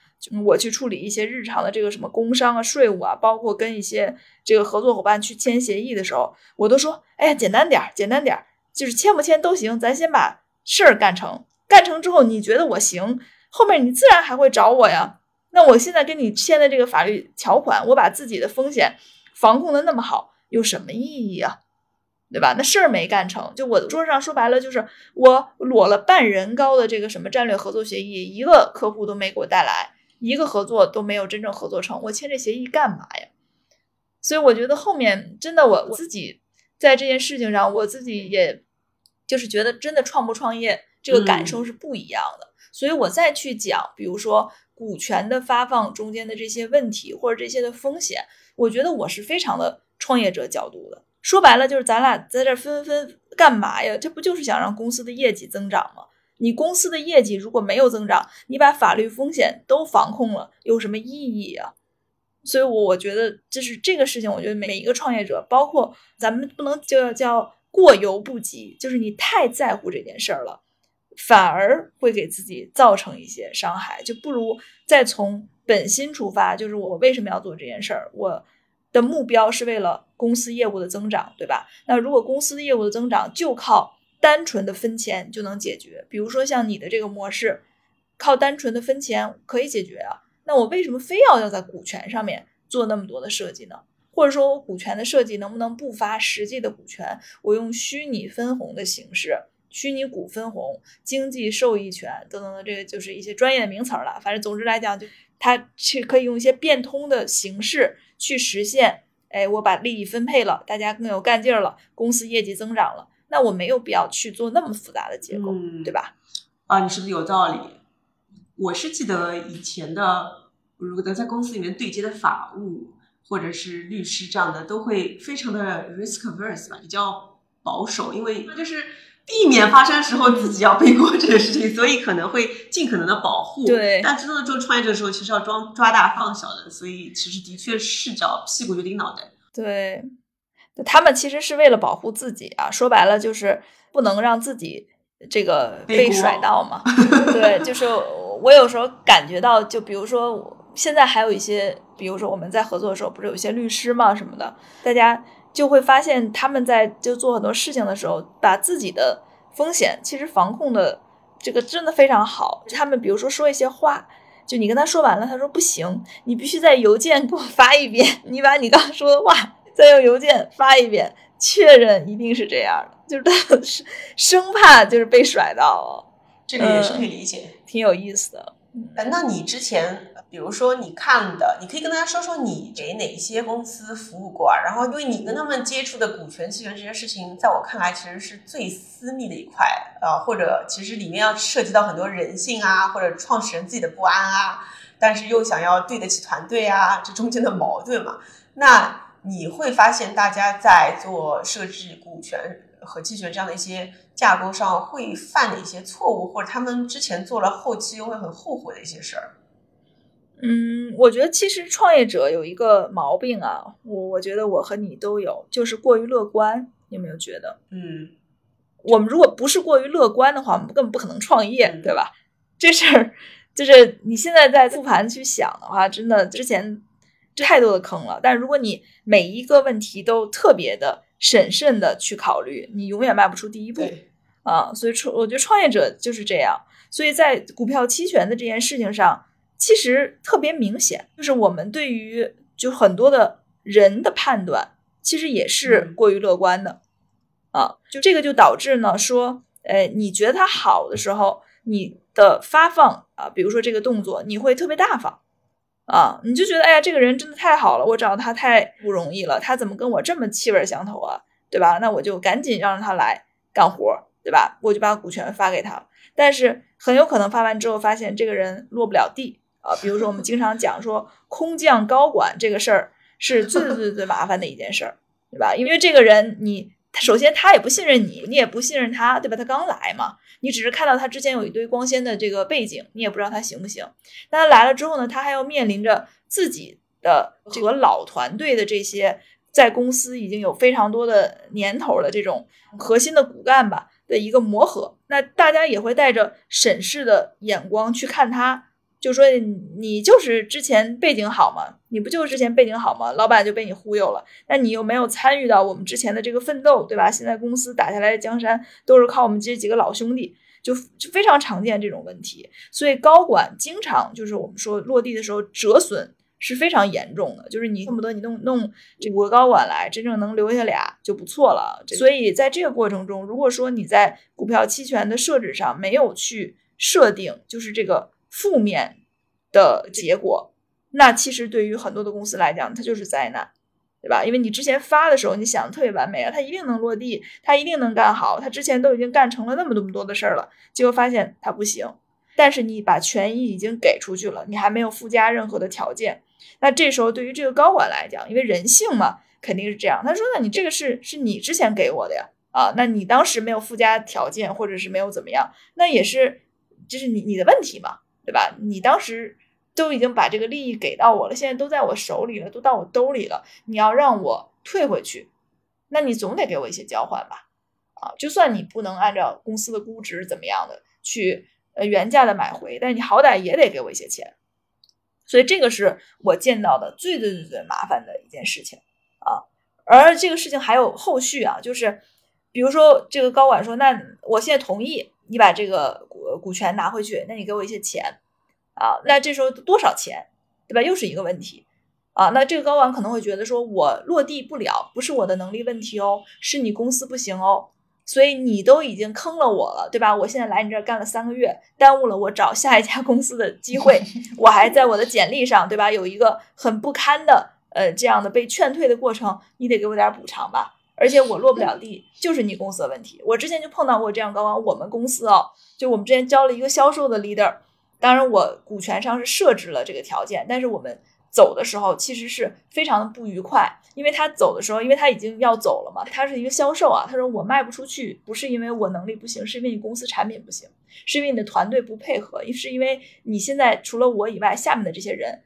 Speaker 1: 我去处理一些日常的这个什么工商啊、税务啊，包括跟一些这个合作伙伴去签协议的时候，我都说：哎呀，简单点儿，简单点儿，就是签不签都行，咱先把。事儿干成，干成之后你觉得我行，后面你自然还会找我呀。那我现在跟你签的这个法律条款，我把自己的风险防控的那么好，有什么意义啊？对吧？那事儿没干成，就我桌上说白了就是我裸了半人高的这个什么战略合作协议，一个客户都没给我带来，一个合作都没有真正合作成，我签这协议干嘛呀？所以我觉得后面真的我我自己在这件事情上，我自己也。就是觉得真的创不创业，这个感受是不一样的。所以我再去讲，比如说股权的发放中间的这些问题，或者这些的风险，我觉得我是非常的创业者角度的。说白了，就是咱俩在这分分干嘛呀？这不就是想让公司的业绩增长吗？你公司的业绩如果没有增长，你把法律风险都防控了，有什么意义啊？所以，我我觉得就是这个事情，我觉得每一个创业者，包括咱们不能就叫。过犹不及，就是你太在乎这件事儿了，反而会给自己造成一些伤害，就不如再从本心出发，就是我为什么要做这件事儿，我的目标是为了公司业务的增长，对吧？那如果公司的业务的增长就靠单纯的分钱就能解决，比如说像你的这个模式，靠单纯的分钱可以解决啊，那我为什么非要要在股权上面做那么多的设计呢？或者说我股权的设计能不能不发实际的股权，我用虚拟分红的形式？虚拟股分红、经济受益权等等的，这个就是一些专业的名词了。反正总之来讲，就它去可以用一些变通的形式去实现。哎，我把利益分配了，大家更有干劲儿了，公司业绩增长了，那我没有必要去做那么复杂的结构，对吧？
Speaker 2: 啊，你说的有道理。我是记得以前的，如果能在公司里面对接的法务或者是律师这样的，都会非常的 risk averse 吧，比较保守，因为就是。避免发生时候自己要背锅这个事情，所以可能会尽可能的保护。
Speaker 1: 对，
Speaker 2: 但真的做创业者的时候，其实要装抓大放小的，所以其实的确视角屁股决定脑袋。
Speaker 1: 对，他们其实是为了保护自己啊，说白了就是不能让自己这个被甩到嘛。对，就是我有时候感觉到，就比如说现在还有一些，比如说我们在合作的时候，不是有一些律师嘛什么的，大家。就会发现他们在就做很多事情的时候，把自己的风险其实防控的这个真的非常好。他们比如说说一些话，就你跟他说完了，他说不行，你必须在邮件给我发一遍，你把你刚说的话再用邮件发一遍，确认一定是这样的，就是他是生怕就是被甩到。
Speaker 2: 这个也是可以理解，
Speaker 1: 挺有意思的。
Speaker 2: 哎，那你之前？比如说你看的，你可以跟大家说说你给哪些公司服务过啊？然后因为你跟他们接触的股权期权这件事情，在我看来其实是最私密的一块啊，或者其实里面要涉及到很多人性啊，或者创始人自己的不安啊，但是又想要对得起团队啊，这中间的矛盾嘛。那你会发现大家在做设置股权和期权这样的一些架构上会犯的一些错误，或者他们之前做了后期又会很后悔的一些事儿。
Speaker 1: 嗯，我觉得其实创业者有一个毛病啊，我我觉得我和你都有，就是过于乐观。你有没有觉得？
Speaker 2: 嗯，
Speaker 1: 我们如果不是过于乐观的话，我们根本不可能创业，对吧？这事儿就是你现在在复盘去想的话，真的之前太多的坑了。但如果你每一个问题都特别的审慎的去考虑，你永远迈不出第一步啊。所以创，我觉得创业者就是这样。所以在股票期权的这件事情上。其实特别明显，就是我们对于就很多的人的判断，其实也是过于乐观的啊。就这个就导致呢，说，哎，你觉得它好的时候，你的发放啊，比如说这个动作，你会特别大方啊，你就觉得，哎呀，这个人真的太好了，我找他太不容易了，他怎么跟我这么气味相投啊，对吧？那我就赶紧让他来干活，对吧？我就把股权发给他，但是很有可能发完之后，发现这个人落不了地。啊，比如说我们经常讲说空降高管这个事儿是最最 最最麻烦的一件事儿，对吧？因为这个人你首先他也不信任你，你也不信任他，对吧？他刚来嘛，你只是看到他之前有一堆光鲜的这个背景，你也不知道他行不行。那他来了之后呢，他还要面临着自己的这个老团队的这些在公司已经有非常多的年头的这种核心的骨干吧的一个磨合，那大家也会带着审视的眼光去看他。就说你就是之前背景好吗？你不就是之前背景好吗？老板就被你忽悠了，那你又没有参与到我们之前的这个奋斗，对吧？现在公司打下来的江山都是靠我们这几个老兄弟，就就非常常见这种问题。所以高管经常就是我们说落地的时候折损是非常严重的，就是你恨不得你弄弄这五个高管来，真正能留下俩就不错了。所以在这个过程中，如果说你在股票期权的设置上没有去设定，就是这个。负面的结果，那其实对于很多的公司来讲，它就是灾难，对吧？因为你之前发的时候，你想的特别完美啊，它一定能落地，它一定能干好，它之前都已经干成了那么多么多的事儿了，结果发现它不行。但是你把权益已经给出去了，你还没有附加任何的条件，那这时候对于这个高管来讲，因为人性嘛，肯定是这样。他说：“那你这个是是你之前给我的呀，啊，那你当时没有附加条件，或者是没有怎么样，那也是就是你你的问题嘛。”对吧？你当时都已经把这个利益给到我了，现在都在我手里了，都到我兜里了。你要让我退回去，那你总得给我一些交换吧？啊，就算你不能按照公司的估值怎么样的去呃原价的买回，但你好歹也得给我一些钱所以这个是我见到的最最最最麻烦的一件事情啊。而这个事情还有后续啊，就是比如说这个高管说，那我现在同意你把这个股股权拿回去，那你给我一些钱啊，那这时候多少钱，对吧？又是一个问题啊。那这个高管可能会觉得说，我落地不了，不是我的能力问题哦，是你公司不行哦。所以你都已经坑了我了，对吧？我现在来你这儿干了三个月，耽误了我找下一家公司的机会，我还在我的简历上，对吧？有一个很不堪的呃这样的被劝退的过程，你得给我点补偿吧。而且我落不了地，就是你公司的问题。我之前就碰到过这样高管，我们公司哦，就我们之前招了一个销售的 leader，当然我股权上是设置了这个条件，但是我们。走的时候其实是非常的不愉快，因为他走的时候，因为他已经要走了嘛，他是一个销售啊，他说我卖不出去，不是因为我能力不行，是因为你公司产品不行，是因为你的团队不配合，是因为你现在除了我以外，下面的这些人，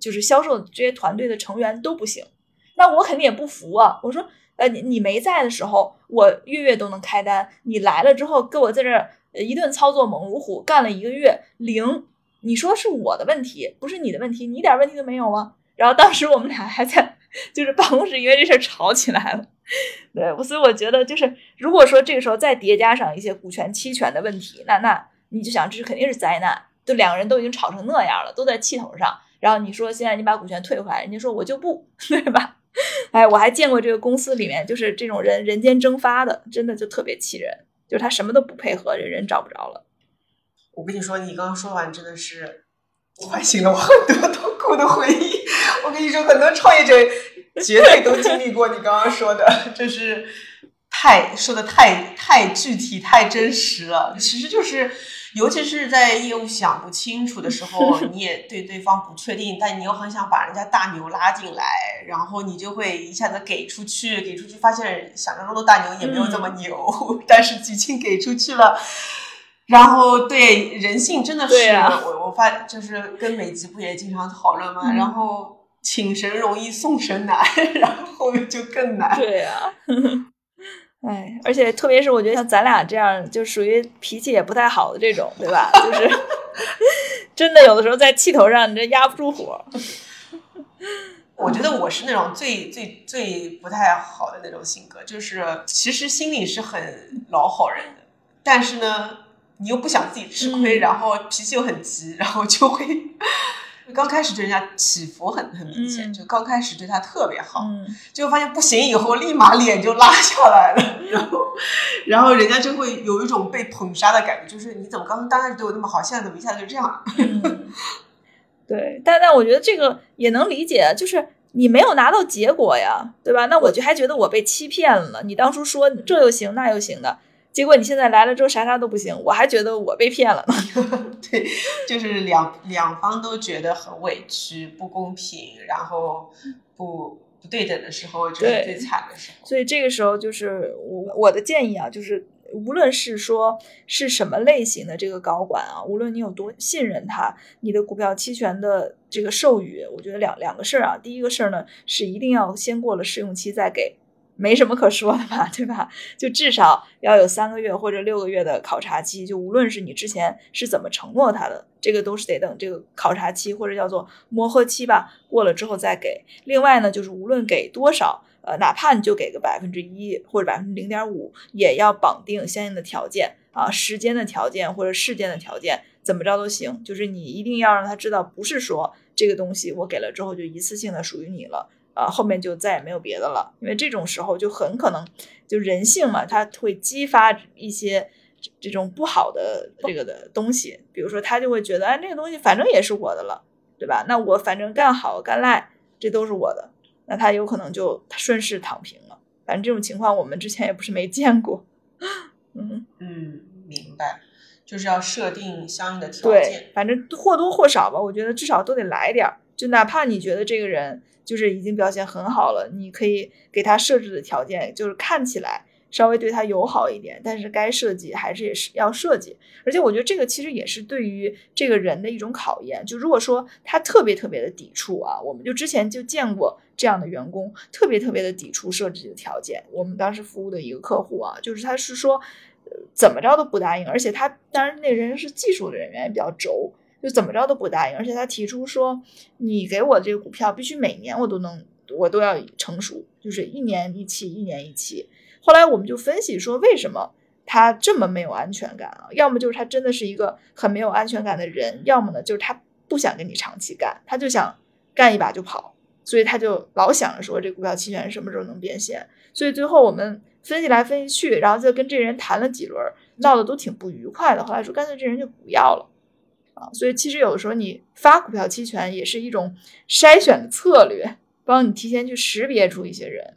Speaker 1: 就是销售这些团队的成员都不行，那我肯定也不服啊，我说，呃，你你没在的时候，我月月都能开单，你来了之后，跟我在这儿一顿操作猛如虎，干了一个月零。你说是我的问题，不是你的问题，你一点问题都没有吗？然后当时我们俩还在就是办公室因为这事吵起来了，对，所以我觉得就是如果说这个时候再叠加上一些股权期权的问题，那那你就想这是肯定是灾难，就两个人都已经吵成那样了，都在气头上，然后你说现在你把股权退回来，人家说我就不，对吧？哎，我还见过这个公司里面就是这种人人间蒸发的，真的就特别气人，就是他什么都不配合，人人找不着了。
Speaker 2: 我跟你说，你刚刚说完真的是唤醒了我很多痛苦的回忆。我跟你说，很多创业者绝对都经历过你刚刚说的，这是太说的太太具体、太真实了。其实就是，尤其是在业务想不清楚的时候，你也对对方不确定，但你又很想把人家大牛拉进来，然后你就会一下子给出去，给出去，发现想象中的大牛也没有这么牛，但是几经给出去了。然后对人性真的是我我发就是跟美吉不也经常讨论吗？然后请神容易送神难，然后后面就更难。
Speaker 1: 对呀，哎，而且特别是我觉得像咱俩这样就属于脾气也不太好的这种，对吧？就是 真的有的时候在气头上你这压不住火。
Speaker 2: 我觉得我是那种最最最不太好的那种性格，就是其实心里是很老好人的，但是呢。你又不想自己吃亏，然后脾气又很急，然后就会刚开始对人家起伏很很明显，就刚开始对他特别好，结果发现不行以后，立马脸就拉下来了，然后然后人家就会有一种被捧杀的感觉，就是你怎么刚刚开始对我那么好，现在怎么一下子就这样了？
Speaker 1: 对，但但我觉得这个也能理解，就是你没有拿到结果呀，对吧？那我就还觉得我被欺骗了，你当初说这又行那又行的。结果你现在来了之后啥啥都不行，我还觉得我被骗了呢。
Speaker 2: 对，就是两两方都觉得很委屈、不公平，然后不不对等的时候，就是最惨的时候。
Speaker 1: 所以这个时候就是我我的建议啊，就是无论是说是什么类型的这个高管啊，无论你有多信任他，你的股票期权的这个授予，我觉得两两个事儿啊。第一个事儿呢是一定要先过了试用期再给。没什么可说的吧，对吧？就至少要有三个月或者六个月的考察期。就无论是你之前是怎么承诺他的，这个都是得等这个考察期或者叫做磨合期吧过了之后再给。另外呢，就是无论给多少，呃，哪怕你就给个百分之一或者百分之零点五，也要绑定相应的条件啊，时间的条件或者事件的条件，怎么着都行。就是你一定要让他知道，不是说这个东西我给了之后就一次性的属于你了。啊，后面就再也没有别的了，因为这种时候就很可能，就人性嘛，它会激发一些这种不好的这个的东西，比如说他就会觉得，哎，这个东西反正也是我的了，对吧？那我反正干好干赖，这都是我的，那他有可能就顺势躺平了。反正这种情况我们之前也不是没见过。
Speaker 2: 嗯嗯，明白，就是要设定相应的条
Speaker 1: 件。对，反正或多或少吧，我觉得至少都得来点儿，就哪怕你觉得这个人。就是已经表现很好了，你可以给他设置的条件就是看起来稍微对他友好一点，但是该设计还是也是要设计。而且我觉得这个其实也是对于这个人的一种考验。就如果说他特别特别的抵触啊，我们就之前就见过这样的员工，特别特别的抵触设置的条件。我们当时服务的一个客户啊，就是他是说怎么着都不答应，而且他当然那人是技术的人员，也比较轴。就怎么着都不答应，而且他提出说，你给我这个股票必须每年我都能，我都要成熟，就是一年一期，一年一期。后来我们就分析说，为什么他这么没有安全感啊？要么就是他真的是一个很没有安全感的人，要么呢就是他不想跟你长期干，他就想干一把就跑，所以他就老想着说这股票期权什么时候能变现。所以最后我们分析来分析去，然后就跟这人谈了几轮，闹得都挺不愉快的。后来说干脆这人就不要了。啊，所以其实有的时候你发股票期权也是一种筛选的策略，帮你提前去识别出一些人。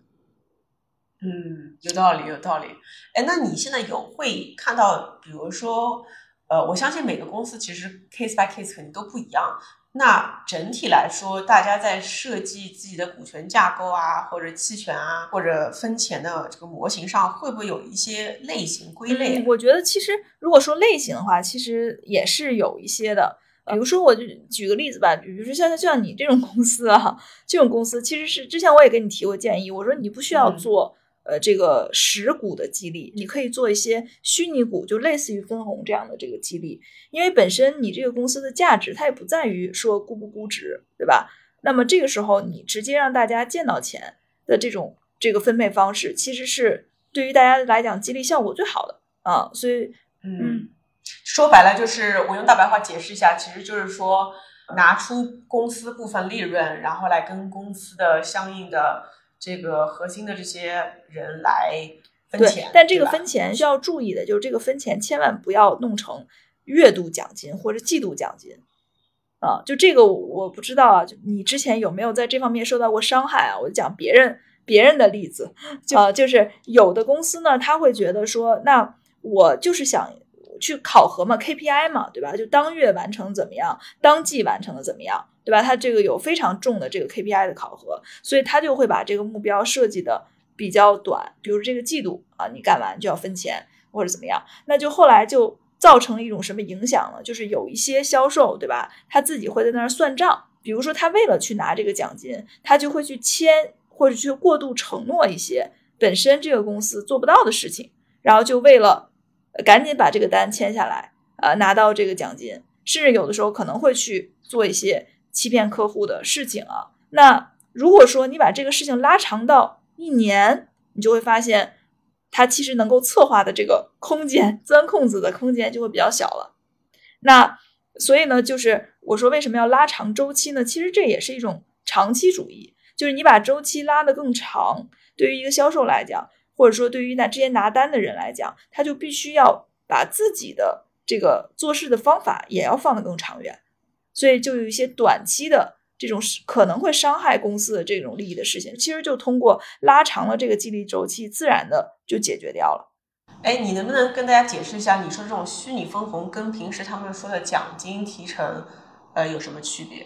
Speaker 2: 嗯，有道理，有道理。哎，那你现在有会看到，比如说，呃，我相信每个公司其实 case by case 肯定都不一样。那整体来说，大家在设计自己的股权架构啊，或者期权啊，或者分钱的这个模型上，会不会有一些类型归类？
Speaker 1: 我觉得其实如果说类型的话，其实也是有一些的。比如说，我就举个例子吧，比如说像像你这种公司啊，这种公司其实是之前我也给你提过建议，我说你不需要做。呃，这个实股的激励，你可以做一些虚拟股，就类似于分红这样的这个激励，因为本身你这个公司的价值它也不在于说估不估值，对吧？那么这个时候你直接让大家见到钱的这种这个分配方式，其实是对于大家来讲激励效果最好的啊。所以，
Speaker 2: 嗯，说白了就是我用大白话解释一下，其实就是说拿出公司部分利润，然后来跟公司的相应的。这个核心的这些人来分钱，
Speaker 1: 但这个分钱需要注意的，就是这个分钱千万不要弄成月度奖金或者季度奖金啊！就这个我不知道啊，就你之前有没有在这方面受到过伤害啊？我讲别人别人的例子，啊，就是有的公司呢，他会觉得说，那我就是想去考核嘛，KPI 嘛，对吧？就当月完成怎么样，当季完成的怎么样？对吧？他这个有非常重的这个 KPI 的考核，所以他就会把这个目标设计的比较短，比如这个季度啊，你干完就要分钱或者怎么样，那就后来就造成一种什么影响呢？就是有一些销售，对吧？他自己会在那儿算账，比如说他为了去拿这个奖金，他就会去签或者去过度承诺一些本身这个公司做不到的事情，然后就为了赶紧把这个单签下来，呃，拿到这个奖金，甚至有的时候可能会去做一些。欺骗客户的事情啊，那如果说你把这个事情拉长到一年，你就会发现，它其实能够策划的这个空间、钻空子的空间就会比较小了。那所以呢，就是我说为什么要拉长周期呢？其实这也是一种长期主义，就是你把周期拉得更长，对于一个销售来讲，或者说对于那这些拿单的人来讲，他就必须要把自己的这个做事的方法也要放得更长远。所以就有一些短期的这种可能会伤害公司的这种利益的事情，其实就通过拉长了这个激励周期，自然的就解决掉了。
Speaker 2: 哎，你能不能跟大家解释一下，你说这种虚拟分红跟平时他们说的奖金提成，呃，有什么区别？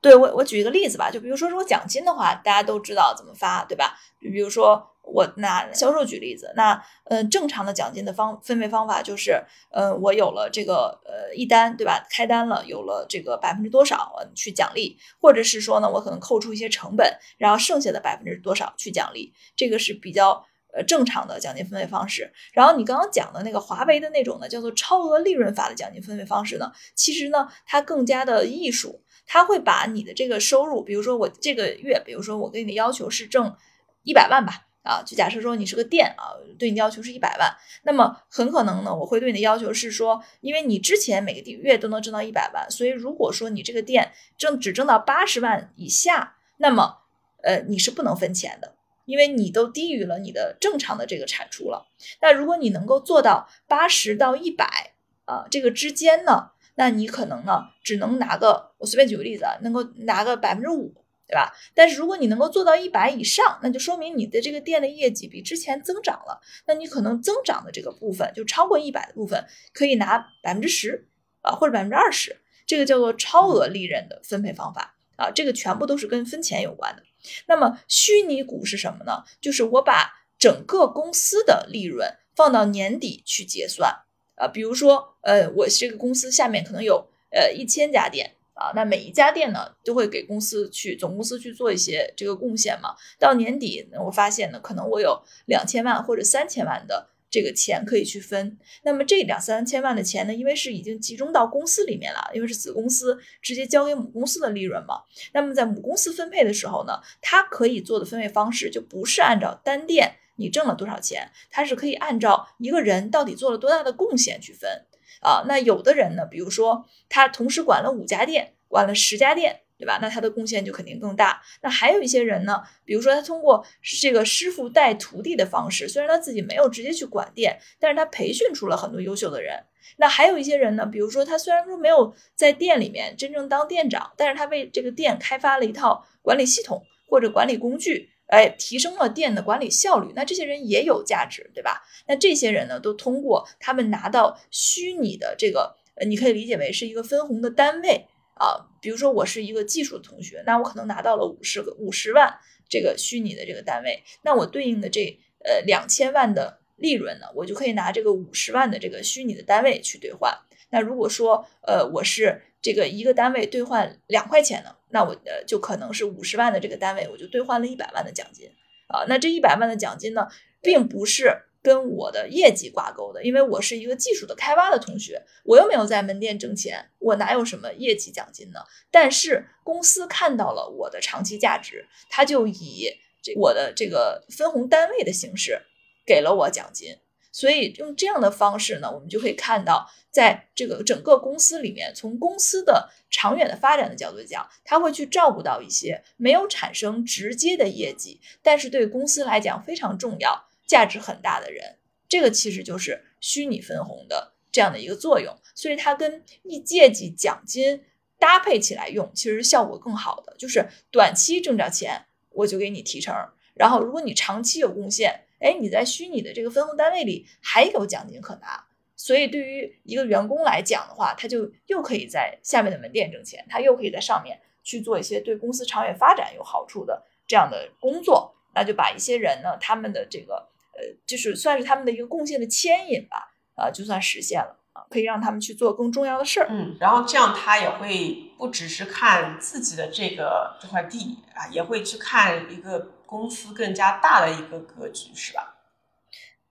Speaker 1: 对我，我举一个例子吧，就比如说说奖金的话，大家都知道怎么发，对吧？就比如说。我拿销售举例子，那呃正常的奖金的方分配方法就是，呃我有了这个呃一单对吧？开单了有了这个百分之多少去奖励，或者是说呢我可能扣除一些成本，然后剩下的百分之多少去奖励，这个是比较呃正常的奖金分配方式。然后你刚刚讲的那个华为的那种呢，叫做超额利润法的奖金分配方式呢，其实呢它更加的艺术，他会把你的这个收入，比如说我这个月，比如说我给你的要求是挣一百万吧。啊，就假设说你是个店啊，对你的要求是一百万，那么很可能呢，我会对你的要求是说，因为你之前每个月都能挣到一百万，所以如果说你这个店挣只挣到八十万以下，那么呃你是不能分钱的，因为你都低于了你的正常的这个产出了。那如果你能够做到八十到一百啊这个之间呢，那你可能呢只能拿个，我随便举个例子啊，能够拿个百分之五。对吧？但是如果你能够做到一百以上，那就说明你的这个店的业绩比之前增长了。那你可能增长的这个部分就超过一百的部分，可以拿百分之十啊，或者百分之二十，这个叫做超额利润的分配方法啊。这个全部都是跟分钱有关的。那么虚拟股是什么呢？就是我把整个公司的利润放到年底去结算啊。比如说，呃，我这个公司下面可能有呃一千家店。啊，那每一家店呢，都会给公司去总公司去做一些这个贡献嘛。到年底，我发现呢，可能我有两千万或者三千万的这个钱可以去分。那么这两三千万的钱呢，因为是已经集中到公司里面了，因为是子公司直接交给母公司的利润嘛。那么在母公司分配的时候呢，它可以做的分配方式就不是按照单店你挣了多少钱，它是可以按照一个人到底做了多大的贡献去分啊。那有的人呢，比如说他同时管了五家店，管了十家店。对吧？那他的贡献就肯定更大。那还有一些人呢，比如说他通过这个师傅带徒弟的方式，虽然他自己没有直接去管店，但是他培训出了很多优秀的人。那还有一些人呢，比如说他虽然说没有在店里面真正当店长，但是他为这个店开发了一套管理系统或者管理工具，哎，提升了店的管理效率。那这些人也有价值，对吧？那这些人呢，都通过他们拿到虚拟的这个，呃，你可以理解为是一个分红的单位。啊，比如说我是一个技术的同学，那我可能拿到了五十个五十万这个虚拟的这个单位，那我对应的这呃两千万的利润呢，我就可以拿这个五十万的这个虚拟的单位去兑换。那如果说呃我是这个一个单位兑换两块钱呢，那我呃就可能是五十万的这个单位，我就兑换了一百万的奖金啊。那这一百万的奖金呢，并不是。跟我的业绩挂钩的，因为我是一个技术的开发的同学，我又没有在门店挣钱，我哪有什么业绩奖金呢？但是公司看到了我的长期价值，他就以这我的这个分红单位的形式给了我奖金。所以用这样的方式呢，我们就可以看到，在这个整个公司里面，从公司的长远的发展的角度讲，他会去照顾到一些没有产生直接的业绩，但是对公司来讲非常重要。价值很大的人，这个其实就是虚拟分红的这样的一个作用，所以它跟一业绩奖金搭配起来用，其实效果更好的。就是短期挣着钱，我就给你提成，然后如果你长期有贡献，哎，你在虚拟的这个分红单位里还有奖金可拿。所以对于一个员工来讲的话，他就又可以在下面的门店挣钱，他又可以在上面去做一些对公司长远发展有好处的这样的工作，那就把一些人呢，他们的这个。呃，就是算是他们的一个贡献的牵引吧，啊，就算实现了，可以让他们去做更重要的事儿。
Speaker 2: 嗯，然后这样他也会不只是看自己的这个这块地啊，也会去看一个公司更加大的一个格局，是吧？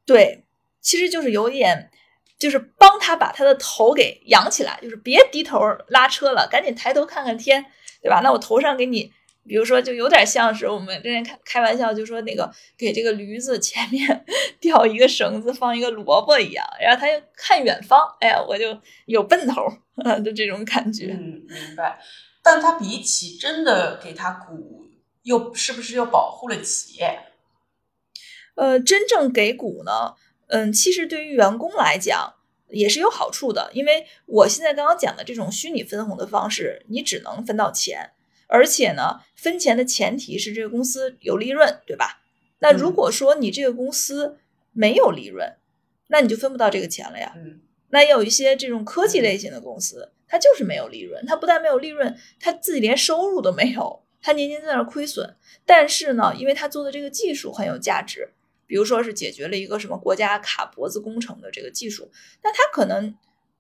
Speaker 1: 对，其实就是有点，就是帮他把他的头给扬起来，就是别低头拉车了，赶紧抬头看看天，对吧？那我头上给你。比如说，就有点像是我们之前开开玩笑，就说那个给这个驴子前面 吊一个绳子，放一个萝卜一样，然后他就看远方，哎呀，我就有奔头，就这种感觉。
Speaker 2: 嗯，明白。但他比起真的给他股，又是不是又保护了企业？
Speaker 1: 呃，真正给股呢，嗯，其实对于员工来讲也是有好处的，因为我现在刚刚讲的这种虚拟分红的方式，你只能分到钱。而且呢，分钱的前提是这个公司有利润，对吧？那如果说你这个公司没有利润，那你就分不到这个钱了呀。
Speaker 2: 嗯，
Speaker 1: 那有一些这种科技类型的公司，它就是没有利润，它不但没有利润，它自己连收入都没有，它年年在那亏损。但是呢，因为它做的这个技术很有价值，比如说是解决了一个什么国家卡脖子工程的这个技术，那它可能，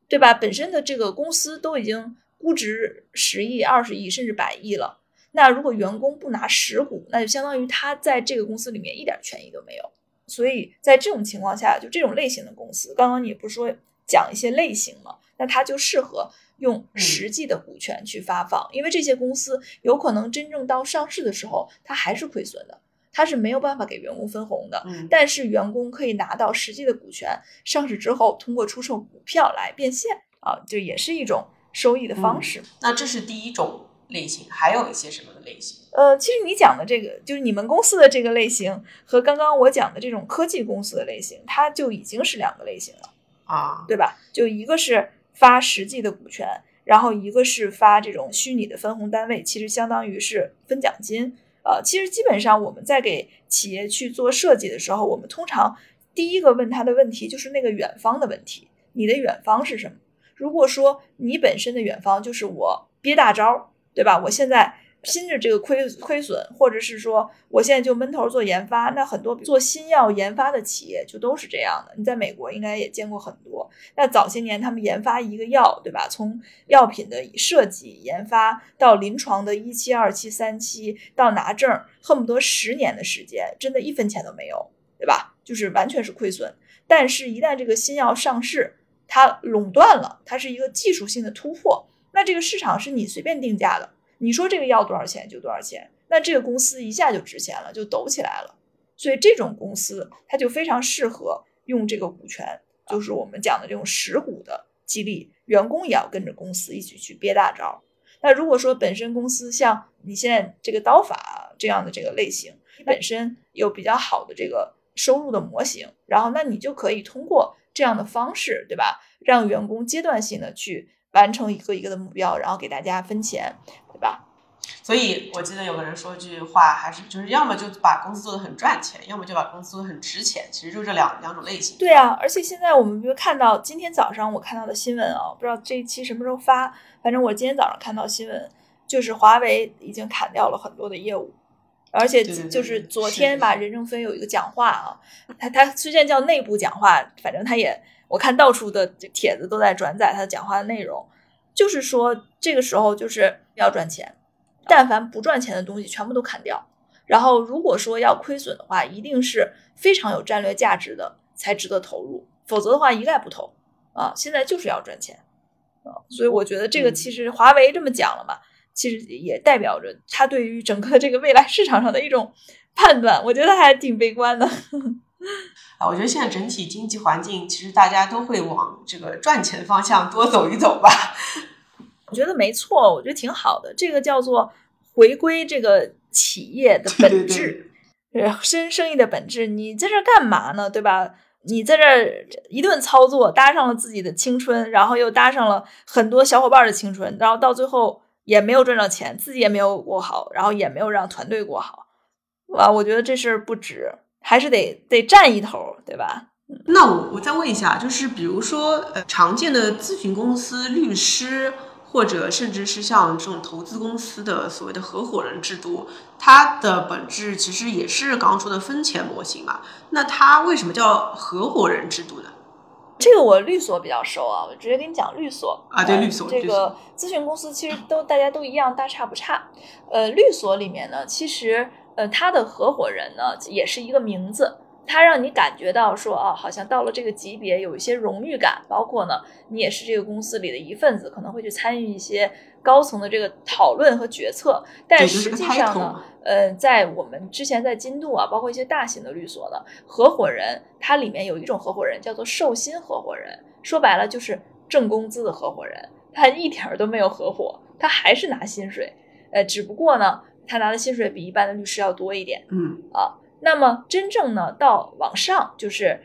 Speaker 1: 对吧？本身的这个公司都已经。估值十亿、二十亿甚至百亿了，那如果员工不拿实股，那就相当于他在这个公司里面一点权益都没有。所以在这种情况下，就这种类型的公司，刚刚你不是说讲一些类型吗？那它就适合用实际的股权去发放，因为这些公司有可能真正到上市的时候，它还是亏损的，它是没有办法给员工分红的。但是员工可以拿到实际的股权，上市之后通过出售股票来变现啊，就也是一种。收益的方式，
Speaker 2: 那这是第一种类型，还有一些什么的类型？
Speaker 1: 呃，其实你讲的这个，就是你们公司的这个类型，和刚刚我讲的这种科技公司的类型，它就已经是两个类型了
Speaker 2: 啊，
Speaker 1: 对吧？就一个是发实际的股权，然后一个是发这种虚拟的分红单位，其实相当于是分奖金。呃，其实基本上我们在给企业去做设计的时候，我们通常第一个问他的问题就是那个远方的问题，你的远方是什么？如果说你本身的远方就是我憋大招，对吧？我现在拼着这个亏亏损，或者是说我现在就闷头做研发，那很多做新药研发的企业就都是这样的。你在美国应该也见过很多。那早些年他们研发一个药，对吧？从药品的设计研发到临床的一期、二期、三期到拿证，恨不得十年的时间，真的一分钱都没有，对吧？就是完全是亏损。但是，一旦这个新药上市，它垄断了，它是一个技术性的突破，那这个市场是你随便定价的，你说这个药多少钱就多少钱，那这个公司一下就值钱了，就抖起来了。所以这种公司，它就非常适合用这个股权，就是我们讲的这种实股的激励，员工也要跟着公司一起去憋大招。那如果说本身公司像你现在这个刀法这样的这个类型，本身有比较好的这个收入的模型，然后那你就可以通过这样的方式，对吧？让员工阶段性的去完成一个一个的目标，然后给大家分钱，对吧？
Speaker 2: 所以我记得有个人说一句话，还是就是要么就把公司做的很赚钱，要么就把公司做的很值钱，其实就这两两种类型。
Speaker 1: 对啊，而且现在我们比如看到今天早上我看到的新闻啊，不知道这一期什么时候发，反正我今天早上看到新闻，就是华为已经砍掉了很多的业务，而且就是昨天吧，任正非有一个讲话啊，他他虽然叫内部讲话，反正他也我看到处的帖子都在转载他的讲话的内容，就是说这个时候就是要赚钱。但凡不赚钱的东西，全部都砍掉。然后，如果说要亏损的话，一定是非常有战略价值的才值得投入，否则的话一概不投。啊，现在就是要赚钱啊，所以我觉得这个其实华为这么讲了嘛，其实也代表着他对于整个这个未来市场上的一种判断。我觉得还挺悲观的。
Speaker 2: 啊，我觉得现在整体经济环境，其实大家都会往这个赚钱方向多走一走吧。
Speaker 1: 我觉得没错，我觉得挺好的。这个叫做回归这个企业的 本质，呃，生生意的本质。你在这干嘛呢？对吧？你在这一顿操作，搭上了自己的青春，然后又搭上了很多小伙伴的青春，然后到最后也没有赚到钱，自己也没有过好，然后也没有让团队过好。哇，我觉得这事儿不值，还是得得占一头，对吧？
Speaker 2: 那我我再问一下，就是比如说，呃，常见的咨询公司律师。或者甚至是像这种投资公司的所谓的合伙人制度，它的本质其实也是刚刚说的分钱模型嘛。那它为什么叫合伙人制度呢？
Speaker 1: 这个我律所比较熟啊，我直接跟你讲律所
Speaker 2: 啊，对律所
Speaker 1: 这个咨询公司其实都大家都一样，大差不差。呃，律所里面呢，其实呃，他的合伙人呢也是一个名字。它让你感觉到说哦，好像到了这个级别有一些荣誉感，包括呢，你也是这个公司里的一份子，可能会去参与一些高层的这个讨论和决策。但实际上呢，呃，在我们之前在金度啊，包括一些大型的律所呢，合伙人它里面有一种合伙人叫做授薪合伙人，说白了就是挣工资的合伙人，他一点儿都没有合伙，他还是拿薪水，呃，只不过呢，他拿的薪水比一般的律师要多一点。
Speaker 2: 嗯
Speaker 1: 啊。那么真正呢，到往上就是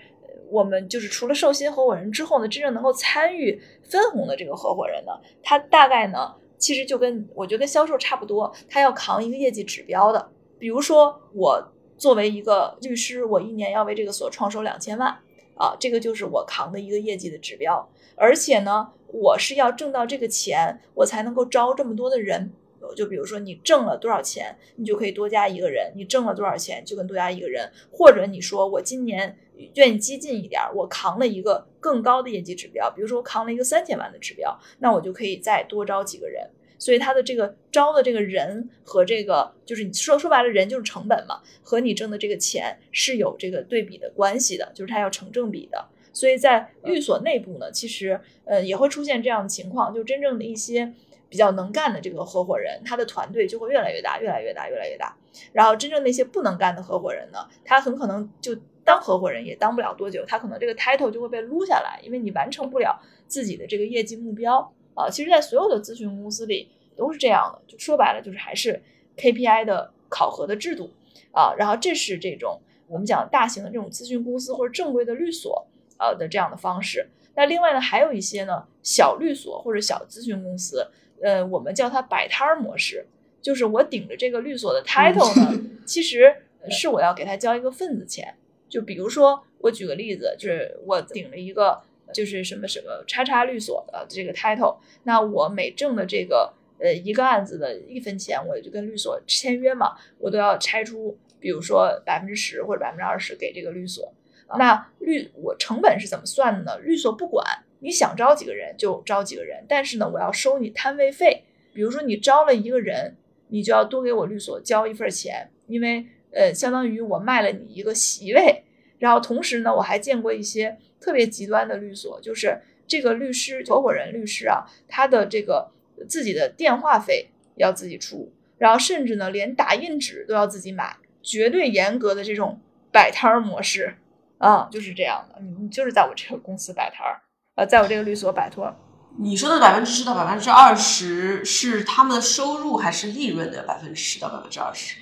Speaker 1: 我们就是除了授薪合伙人之后呢，真正能够参与分红的这个合伙人呢，他大概呢，其实就跟我觉得跟销售差不多，他要扛一个业绩指标的。比如说我作为一个律师，我一年要为这个所创收两千万啊，这个就是我扛的一个业绩的指标。而且呢，我是要挣到这个钱，我才能够招这么多的人。就比如说你挣了多少钱，你就可以多加一个人；你挣了多少钱，就跟多加一个人。或者你说我今年愿意激进一点，我扛了一个更高的业绩指标，比如说我扛了一个三千万的指标，那我就可以再多招几个人。所以他的这个招的这个人和这个就是你说说白了，人就是成本嘛，和你挣的这个钱是有这个对比的关系的，就是它要成正比的。所以在律所内部呢，其实呃也会出现这样的情况，就真正的一些。比较能干的这个合伙人，他的团队就会越来越大，越来越大，越来越大。然后真正那些不能干的合伙人呢，他很可能就当合伙人也当不了多久，他可能这个 title 就会被撸下来，因为你完成不了自己的这个业绩目标啊。其实，在所有的咨询公司里都是这样的，就说白了就是还是 KPI 的考核的制度啊。然后这是这种我们讲大型的这种咨询公司或者正规的律所呃的这样的方式。那另外呢，还有一些呢小律所或者小咨询公司。呃，我们叫它摆摊儿模式，就是我顶着这个律所的 title 呢，其实 是我要给他交一个份子钱。就比如说，我举个例子，就是我顶了一个就是什么什么叉叉律所的这个 title，那我每挣的这个呃一个案子的一分钱，我就跟律所签约嘛，我都要拆出，比如说百分之十或者百分之二十给这个律所。那律我成本是怎么算的呢？律所不管。你想招几个人就招几个人，但是呢，我要收你摊位费。比如说你招了一个人，你就要多给我律所交一份钱，因为呃，相当于我卖了你一个席位，然后同时呢，我还见过一些特别极端的律所，就是这个律师合伙人律师啊，他的这个自己的电话费要自己出，然后甚至呢，连打印纸都要自己买，绝对严格的这种摆摊儿模式啊，就是这样的。你你就是在我这个公司摆摊儿，呃，在我这个律所摆脱。
Speaker 2: 你说的百分之十到百分之二十是他们的收入还是利润的百分之十到百分之二十？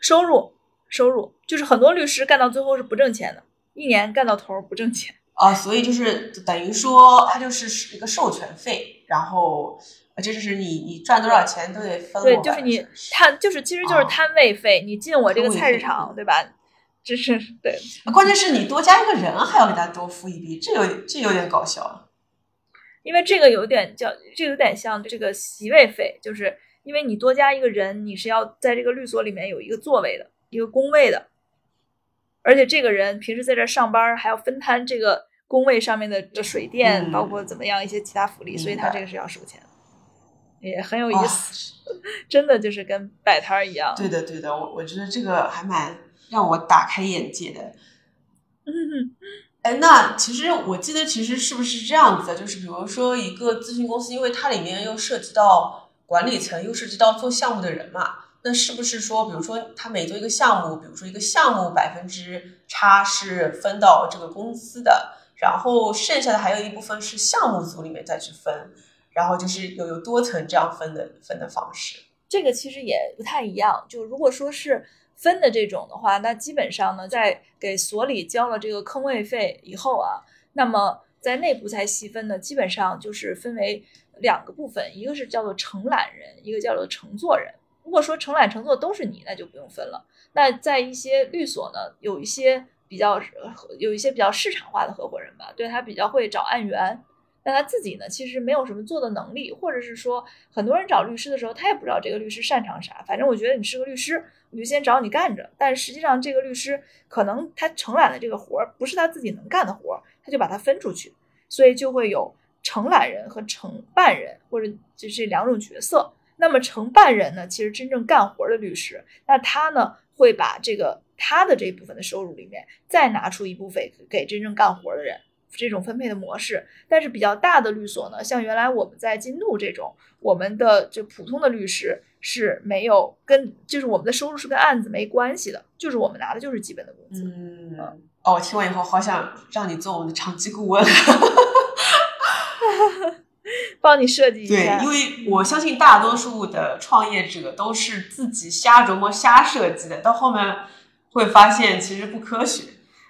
Speaker 1: 收入，收入就是很多律师干到最后是不挣钱的，一年干到头儿不挣钱。
Speaker 2: 啊，所以就是等于说，它就是一个授权费，然后呃这就是你你赚多少钱都得分我
Speaker 1: 对，就是你摊，就是其实就是
Speaker 2: 哦
Speaker 1: 摊位费，你进我这个菜市场，对吧？这是对，
Speaker 2: 关键是你多加一个人，还要给他多付一笔，这有这有点搞笑。
Speaker 1: 因为这个有点叫，这个有点像这个席位费，就是因为你多加一个人，你是要在这个律所里面有一个座位的，一个工位的，而且这个人平时在这儿上班，还要分摊这个工位上面的这水电，
Speaker 2: 嗯
Speaker 1: 包括怎么样一些其他福利，所以他这个是要收钱的，也很有意
Speaker 2: 啊
Speaker 1: 思，真的就是跟摆摊儿一样。
Speaker 2: 对的对的，我我觉得这个还蛮让我打开眼界的。
Speaker 1: 嗯，
Speaker 2: 哎，那其实我记得，其实是不是这样子的？就是比如说一个咨询公司，因为它里面又涉及到管理层，又涉及到做项目的人嘛，那是不是说，比如说他每做一个项目，比如说一个项目百分之差是分到这个公司的，然后剩下的还有一部分是项目组里面再去分，然后就是有有多层这样分的分的方式。
Speaker 1: 这个其实也不太一样。就如果说是分的这种的话，那基本上呢，在给所里交了这个坑位费以后啊，那么在内部再细分呢，基本上就是分为两个部分，一个是叫做承揽人，一个叫做承做人。如果说承揽承做都是你，那就不用分了。那在一些律所呢，有一些比较有一些比较市场化的合伙人吧，对他比较会找案源，但他自己呢，其实没有什么做的能力，或者是说，很多人找律师的时候，他也不知道这个律师擅长啥。反正我觉得你是个律师，我就先找你干着。但实际上，这个律师可能他承揽的这个活儿不是他自己能干的活儿，他就把它分出去，所以就会有承揽人和承办人，或者就这两种角色。那么承办人呢，其实真正干活的律师，那他呢会把这个他的这一部分的收入里面再拿出一部分给真正干活的人。这种分配的模式，但是比较大的律所呢，像原来我们在金度这种，我们的就普通的律师是没有跟，就是我们的收入是跟案子没关系的，就是我们拿的就是基本的工资。
Speaker 2: 嗯，哦，我听完以后好想让你做我们的长期顾问。
Speaker 1: 帮你设计一下对，
Speaker 2: 因为我相信大多数的创业者都是自己瞎琢磨、瞎设计的，到后面会发现其实不科学。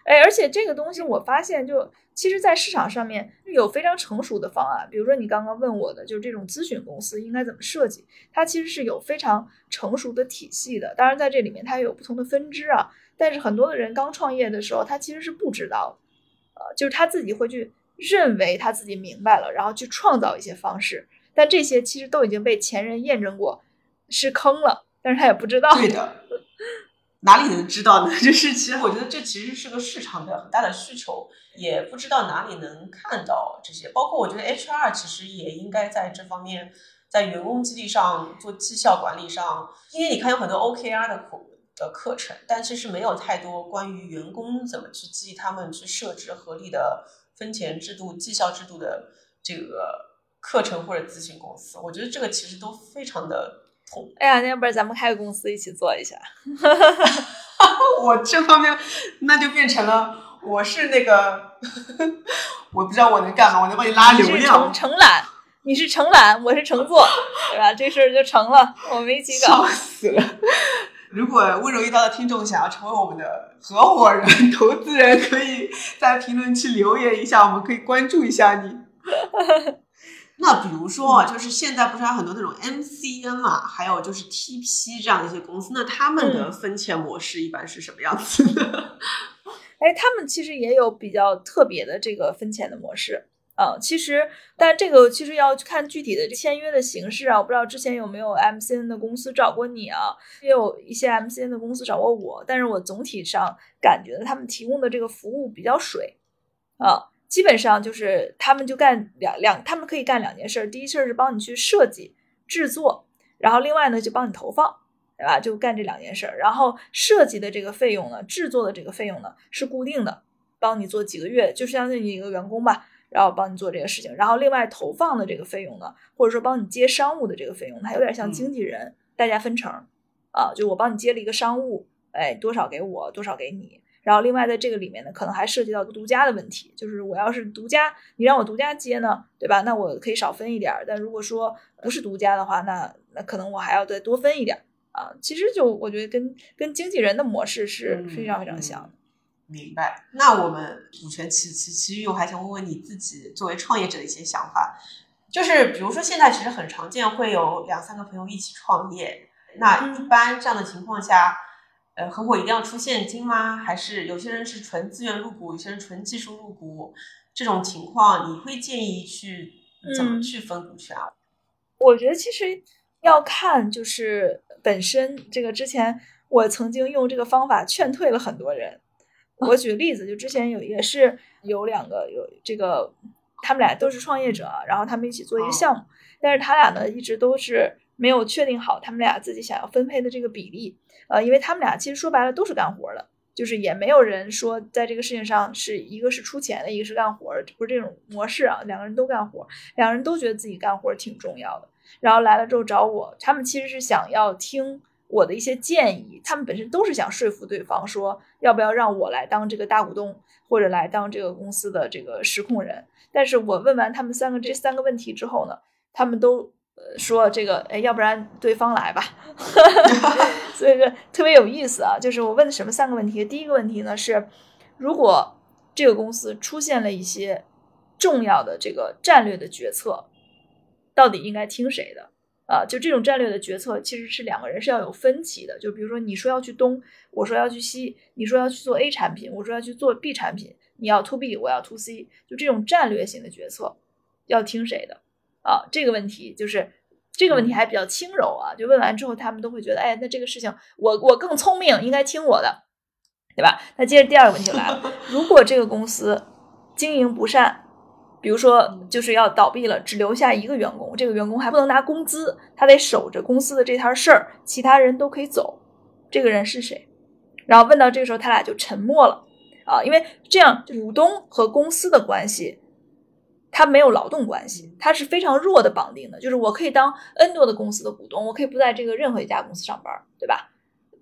Speaker 1: 哎，而且这个东西我发现就，其实，在市场上面有非常成熟的方案，比如说你刚刚问我的，就是这种咨询公司应该怎么设计，它其实是有非常成熟的体系的。当然，在这里面它也有不同的分支啊，但是很多的人刚创业的时候，他其实是不知道的，呃，就是他自己会去认为他自己明白了，然后去创造一些方式，但这些其实都已经被前人验证过是坑了，但是他也不知道。
Speaker 2: 对的，哪里能知道呢？就是其实我觉得这其实是个市场的很大的需求，也不知道哪里能看到这些。包括我觉得 HR 其实也应该在这方面，在员工激励上做绩效管理上，因为你看有很多 OKR 的课的课程，但其实没有太多关于员工怎么去激励他们去设置合理的分钱制度、绩效制度的这个课程或者咨询公司。我觉得这个其实都非常的痛。
Speaker 1: 哎呀，那要不然咱们开个公司一起做一下？
Speaker 2: 我这方面那就变成了我是那个，我不知道我能干嘛，我能帮你拉流量
Speaker 1: 承，承揽，你是承揽，我是承做，对吧？这事儿就成了，我们一起搞
Speaker 2: 笑。死了。如果温柔一刀的听众想要成为我们的合伙人、投资人，可以在评论区留言一下，我们可以关注一下你。那比如说啊，就是现在不是还有很多那种 MCN 嘛，还有就是 TP 这样的一些公司，那他们的分钱模式一般是什么样子的？
Speaker 1: 哎，他们其实也有比较特别的这个分钱的模式。啊，其实，但这个其实要看具体的签约的形式啊。我不知道之前有没有 MCN 的公司找过你啊，也有一些 MCN 的公司找过我，但是我总体上感觉他们提供的这个服务比较水啊。基本上就是他们就干两两，他们可以干两件事儿。第一事儿是帮你去设计、制作，然后另外呢就帮你投放对吧？就干这两件事儿。然后设计的这个费用呢，制作的这个费用呢是固定的，帮你做几个月，就相当于一个员工吧，然后帮你做这个事情。然后另外投放的这个费用呢，或者说帮你接商务的这个费用，它有点像经纪人，大家分成啊，就我帮你接了一个商务，哎，多少给我，多少给你。然后另外在这个里面呢，可能还涉及到独家的问题，就是我要是独家，你让我独家接呢，对吧？那我可以少分一点儿。但如果说不是独家的话，那那可能我还要再多分一点啊。其实就我觉得跟跟经纪人的模式是非常非常像的。
Speaker 2: 明白。那我们股权其其其余，我还想问问你自己作为创业者的一些想法，就是比如说现在其实很常见会有两三个朋友一起创业，那一般这样的情况下。呃，合伙一定要出现金吗？还是有些人是纯资源入股，有些人纯技术入股？这种情况，你会建议去怎么去分股权啊？
Speaker 1: 我觉得其实要看，就是本身这个之前我曾经用这个方法劝退了很多人。我举个例子，就之前有也是有两个有这个，他们俩都是创业者，然后他们一起做一个项目，但是他俩呢一直都是没有确定好他们俩自己想要分配的这个比例。呃，因为他们俩其实说白了都是干活的，就是也没有人说在这个事情上是一个是出钱的，一个是干活，不是这种模式啊。两个人都干活，两个人都觉得自己干活挺重要的。然后来了之后找我，他们其实是想要听我的一些建议，他们本身都是想说服对方说要不要让我来当这个大股东，或者来当这个公司的这个实控人。但是我问完他们三个这三个问题之后呢，他们都。呃，说这个，哎，要不然对方来吧，所以说特别有意思啊。就是我问的什么三个问题？第一个问题呢是，如果这个公司出现了一些重要的这个战略的决策，到底应该听谁的？啊，就这种战略的决策，其实是两个人是要有分歧的。就比如说，你说要去东，我说要去西；你说要去做 A 产品，我说要去做 B 产品。你要 to B，我要 to C，就这种战略性的决策，要听谁的？啊，这个问题就是这个问题还比较轻柔啊，就问完之后，他们都会觉得，哎，那这个事情我我更聪明，应该听我的，对吧？那接着第二个问题来了，如果这个公司经营不善，比如说就是要倒闭了，只留下一个员工，这个员工还不能拿工资，他得守着公司的这摊事儿，其他人都可以走，这个人是谁？然后问到这个时候，他俩就沉默了啊，因为这样股东和公司的关系。它没有劳动关系，它是非常弱的绑定的，就是我可以当 N 多的公司的股东，我可以不在这个任何一家公司上班，对吧？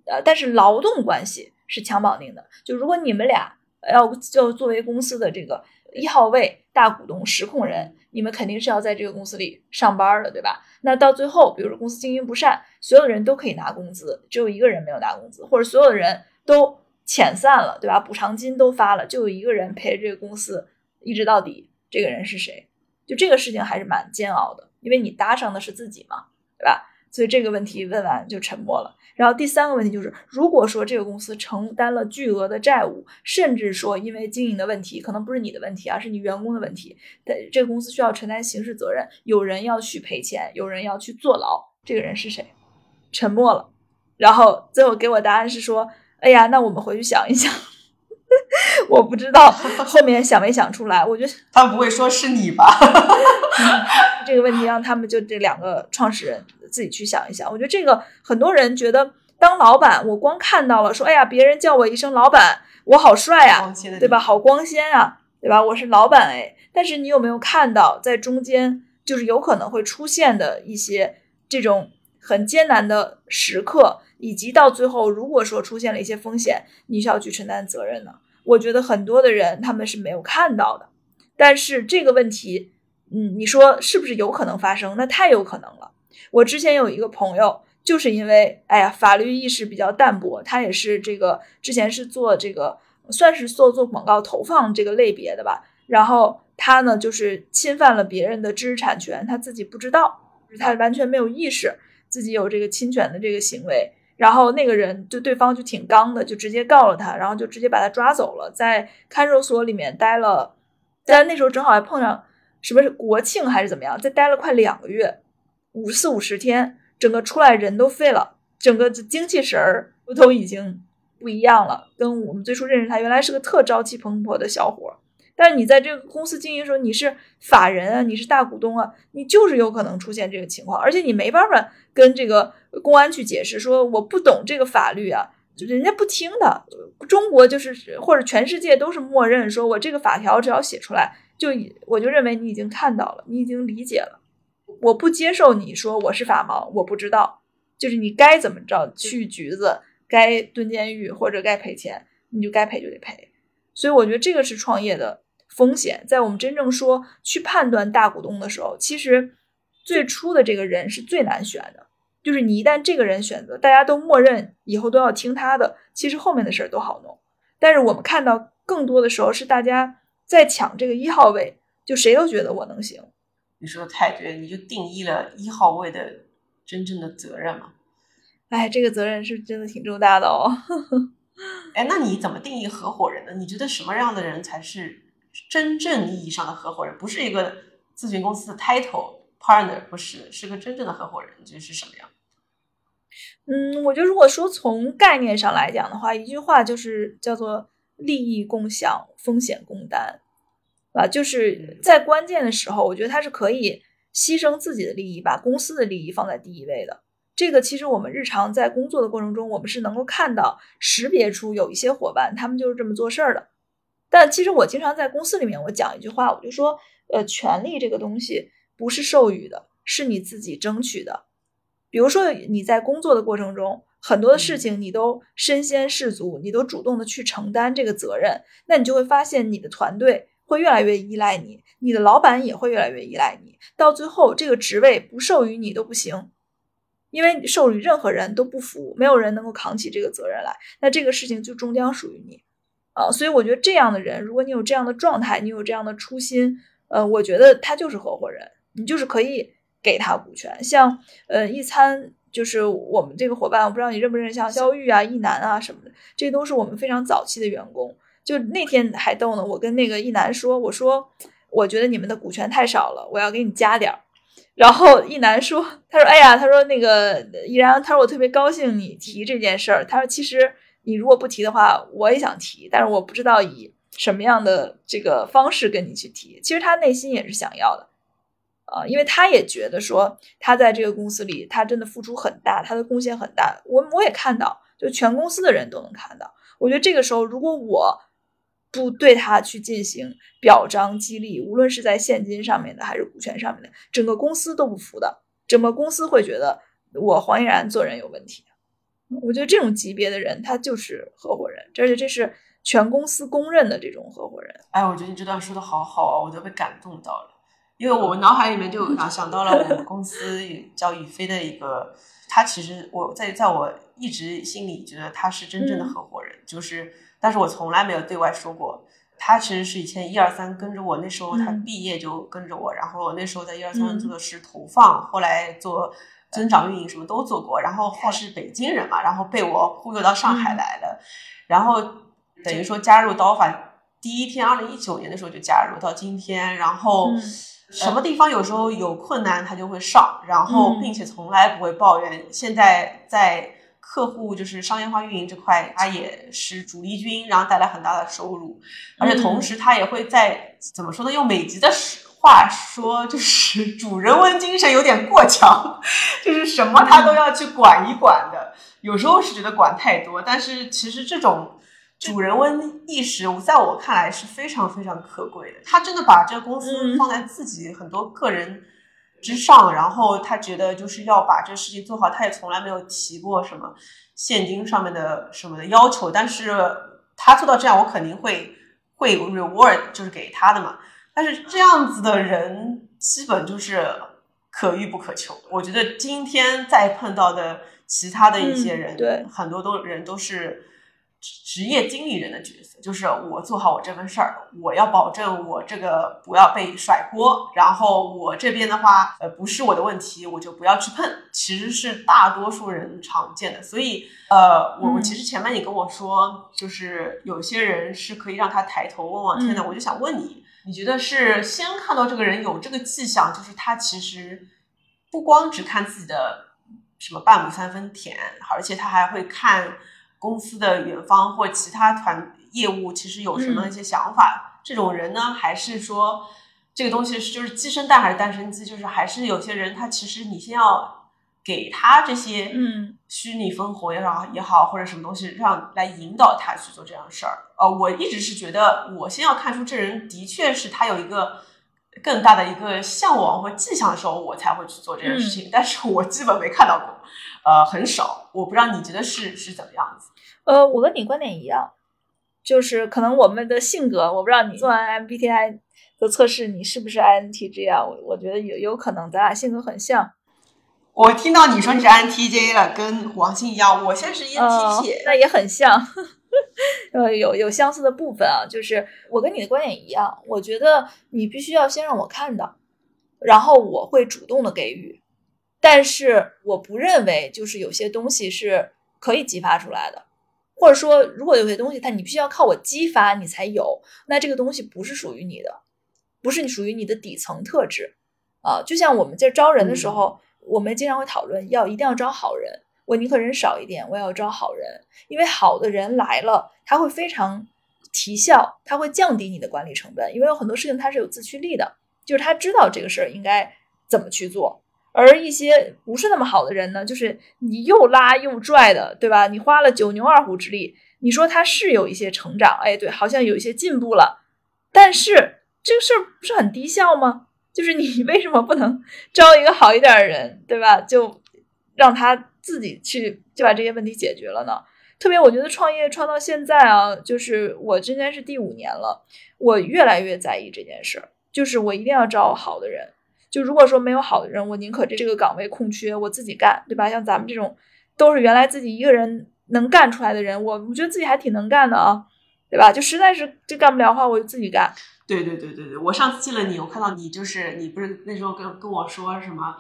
Speaker 1: 呃，但是劳动关系是强绑定的，就如果你们俩要就作为公司的这个一号位大股东实控人，你们肯定是要在这个公司里上班的，对吧？那到最后，比如说公司经营不善，所有的人都可以拿工资，只有一个人没有拿工资，或者所有的人都遣散了，对吧？补偿金都发了，就有一个人陪着这个公司一直到底。这个人是谁？就这个事情还是蛮煎熬的，因为你搭上的是自己嘛，对吧？所以这个问题问完就沉默了。然后第三个问题就是，如果说这个公司承担了巨额的债务，甚至说因为经营的问题，可能不是你的问题，而是你员工的问题，但这个公司需要承担刑事责任，有人要去赔钱，有人要去坐牢，这个人是谁？沉默了。然后最后给我答案是说：“哎呀，那我们回去想一想。” 我不知道后面想没想出来，我觉得
Speaker 2: 他不会说是你吧？
Speaker 1: 这个问题让他们就这两个创始人自己去想一想。我觉得这个很多人觉得当老板，我光看到了说，哎呀，别人叫我一声老板，我好帅呀，对吧？好光鲜啊，对吧？我是老板哎。但是你有没有看到，在中间就是有可能会出现的一些这种很艰难的时刻？以及到最后，如果说出现了一些风险，你需要去承担责任呢？我觉得很多的人他们是没有看到的。但是这个问题，嗯，你说是不是有可能发生？那太有可能了。我之前有一个朋友，就是因为哎呀，法律意识比较淡薄，他也是这个之前是做这个算是做做广告投放这个类别的吧。然后他呢，就是侵犯了别人的知识产权，他自己不知道，他完全没有意识自己有这个侵权的这个行为。然后那个人就对方就挺刚的，就直接告了他，然后就直接把他抓走了，在看守所里面待了，在那时候正好还碰上什么国庆还是怎么样，在待了快两个月，五四五十天，整个出来人都废了，整个精气神儿都已经不一样了，跟我们最初认识他原来是个特朝气蓬勃的小伙，但是你在这个公司经营的时候，你是法人啊，你是大股东啊，你就是有可能出现这个情况，而且你没办法跟这个公安去解释说我不懂这个法律啊，人家不听的。中国就是或者全世界都是默认说我这个法条只要写出来，就我就认为你已经看到了，你已经理解了，我不接受你说我是法盲，我不知道，就是你该怎么着去局子，该蹲监狱或者该赔钱，你就该赔就得赔。所以我觉得这个是创业的风险，在我们真正说去判断大股东的时候，其实最初的这个人是最难选的。就是你一旦这个人选择，大家都默认以后都要听他的，其实后面的事儿都好弄。但是我们看到更多的时候是大家在抢这个一号位，就谁都觉得我能行。
Speaker 2: 你说的太对，你就定义了一号位的真正的责任嘛？
Speaker 1: 哎，这个责任是真的挺重大的哦。
Speaker 2: 哎，那你怎么定义合伙人呢？你觉得什么样的人才是真正意义上的合伙人？不是一个咨询公司的 title partner，不是，是个真正的合伙人，就是什么样？
Speaker 1: 嗯，我觉得如果说从概念上来讲的话，一句话就是叫做利益共享，风险共担，啊，就是在关键的时候，我觉得他是可以牺牲自己的利益，把公司的利益放在第一位的。这个其实我们日常在工作的过程中，我们是能够看到、识别出有一些伙伴，他们就是这么做事儿的。但其实我经常在公司里面，我讲一句话，我就说，呃，权利这个东西不是授予的，是你自己争取的。比如说你在工作的过程中，很多的事情你都身先士卒，你都主动的去承担这个责任，那你就会发现你的团队会越来越依赖你，你的老板也会越来越依赖你，到最后这个职位不授予你都不行。因为授予任何人都不服，没有人能够扛起这个责任来，那这个事情就终将属于你，啊，所以我觉得这样的人，如果你有这样的状态，你有这样的初心，呃，我觉得他就是合伙人，你就是可以给他股权。像呃一餐，就是我们这个伙伴，我不知道你认不认识，像肖玉啊、一楠啊什么的，这都是我们非常早期的员工。就那天还逗呢，我跟那个一楠说，我说我觉得你们的股权太少了，我要给你加点儿。然后一楠说：“他说，哎呀，他说那个依然，他说我特别高兴你提这件事儿。他说，其实你如果不提的话，我也想提，但是我不知道以什么样的这个方式跟你去提。其实他内心也是想要的，啊，因为他也觉得说他在这个公司里，他真的付出很大，他的贡献很大。我我也看到，就全公司的人都能看到。我觉得这个时候，如果我……不对他去进行表彰激励，无论是在现金上面的还是股权上面的，整个公司都不服的，整个公司会觉得我黄依然做人有问题。我觉得这种级别的人，他就是合伙人，而且这是全公司公认的这种合伙人。
Speaker 2: 哎，我觉得你这段说的好好啊，我都被感动到了，因为我们脑海里面就想想到了我们公司叫宇飞的一个，他其实我在在我一直心里觉得他是真正的合伙人，就是。但是我从来没有对外说过，他其实是以前一二三跟着我，那时候他毕业就跟着我，然后那时候在一二三做的是投放，后来做增长运营什么都做过，然后他是北京人嘛，然后被我忽悠到上海来了，然后等于说加入刀法第一天，二零一九年的时候就加入到今天，然后什么地方有时候有困难他就会上，然后并且从来不会抱怨，现在在。客户就是商业化运营这块，他也是主力军，然后带来很大的收入，而且同时他也会在怎么说呢？用美籍的话说，就是主人翁精神有点过强，就是什么他都要去管一管的。有时候是觉得管太多，但是其实这种主人翁意识，在我看来是非常非常可贵的。他真的把这个公司放在自己很多个人。之上，然后他觉得就是要把这事情做好，他也从来没有提过什么现金上面的什么的要求，但是他做到这样，我肯定会会 reward，就是给他的嘛。但是这样子的人基本就是可遇不可求。我觉得今天再碰到的其他的一些人，
Speaker 1: 对
Speaker 2: 很多都人都是。职业经理人的角色就是我做好我这份事儿，我要保证我这个不要被甩锅，然后我这边的话，呃，不是我的问题，我就不要去碰。其实是大多数人常见的，所以，呃，我我其实前面你跟我说，就是有些人是可以让他抬头望望天的，我就想问你，你觉得是先看到这个人有这个迹象，就是他其实不光只看自己的什么半亩三分田，而且他还会看。公司的远方或其他团业务其实有什么一些想法？这种人呢，还是说这个东西是就是鸡生蛋还是蛋生鸡？就是还是有些人他其实你先要给他这些
Speaker 1: 嗯
Speaker 2: 虚拟分红也好也好，或者什么东西让来引导他去做这样的事儿。呃，我一直是觉得我先要看出这人的确是他有一个更大的一个向往或迹象的时候，我才会去做这件事情。但是我基本没看到过，呃，很少。我不知道你觉得是是怎么样子？
Speaker 1: 呃，我跟你观点一样，就是可能我们的性格，我不知道你做完 MBTI 的测试，你是不是 INTJ 啊？我我觉得有有可能咱俩性格很像。
Speaker 2: 我听到你说你是 INTJ 了，跟王鑫一样，我现在是 E
Speaker 1: 呃
Speaker 2: ENTP。
Speaker 1: 那也很像，呃，有有相似的部分啊。就是我跟你的观点一样，我觉得你必须要先让我看到，然后我会主动的给予，但是我不认为就是有些东西是可以激发出来的，或者说如果有些东西它你必须要靠我激发你才有，那这个东西不是属于你的，不是属于你的底层特质啊。就像我们在招人的时候，我们经常会讨论要一定要招好人。我宁可人少一点，我也要招好人，因为好的人来了，他会非常提效，他会降低你的管理成本，因为有很多事情他是有自驱力的，就是他知道这个事儿应该怎么去做。而一些不是那么好的人呢，就是你又拉又拽的，对吧？你花了九牛二虎之力，你说他是有一些成长，哎，对，好像有一些进步了，但是这个事儿不是很低效吗？就是你 为什么不能招一个好一点的人，对吧？就让他自己去就把这些问题解决了呢？特别我觉得创业创到现在啊，就是我今年是第五年了，我越来越在意这件事儿，就是我一定要招好的人。就如果说没有好的人，我宁可这这个岗位空缺，我自己干，对吧？像咱们这种都是原来自己一个人能干出来的人，我我觉得自己还挺能干的啊，对吧？就实在是这干不了的话，我就自己干。
Speaker 2: 对对对对对，我上次见了你，我看到你就是你不是那时候跟跟我说什么，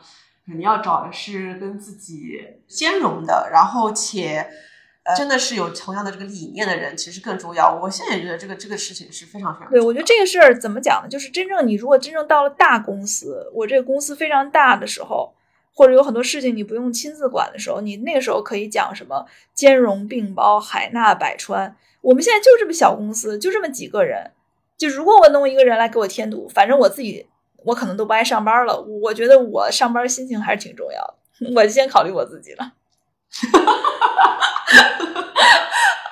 Speaker 2: 你要找的是跟自己兼容的，然后且呃真的是有同样的这个理念的人，其实更重要。我现在也觉得这个这个事情是非常非常
Speaker 1: 对，我觉得这个事儿怎么讲呢？就是真正你如果真正到了大公司，我这个公司非常大的时候，或者有很多事情你不用亲自管的时候，你那个时候可以讲什么兼容并包、海纳百川。我们现在就这么小公司，就这么几个人，就如果我弄一个人来给我添堵，反正我自己我可能都不爱上班了。我觉得我上班心情还是挺重要的，我先考虑我自己了。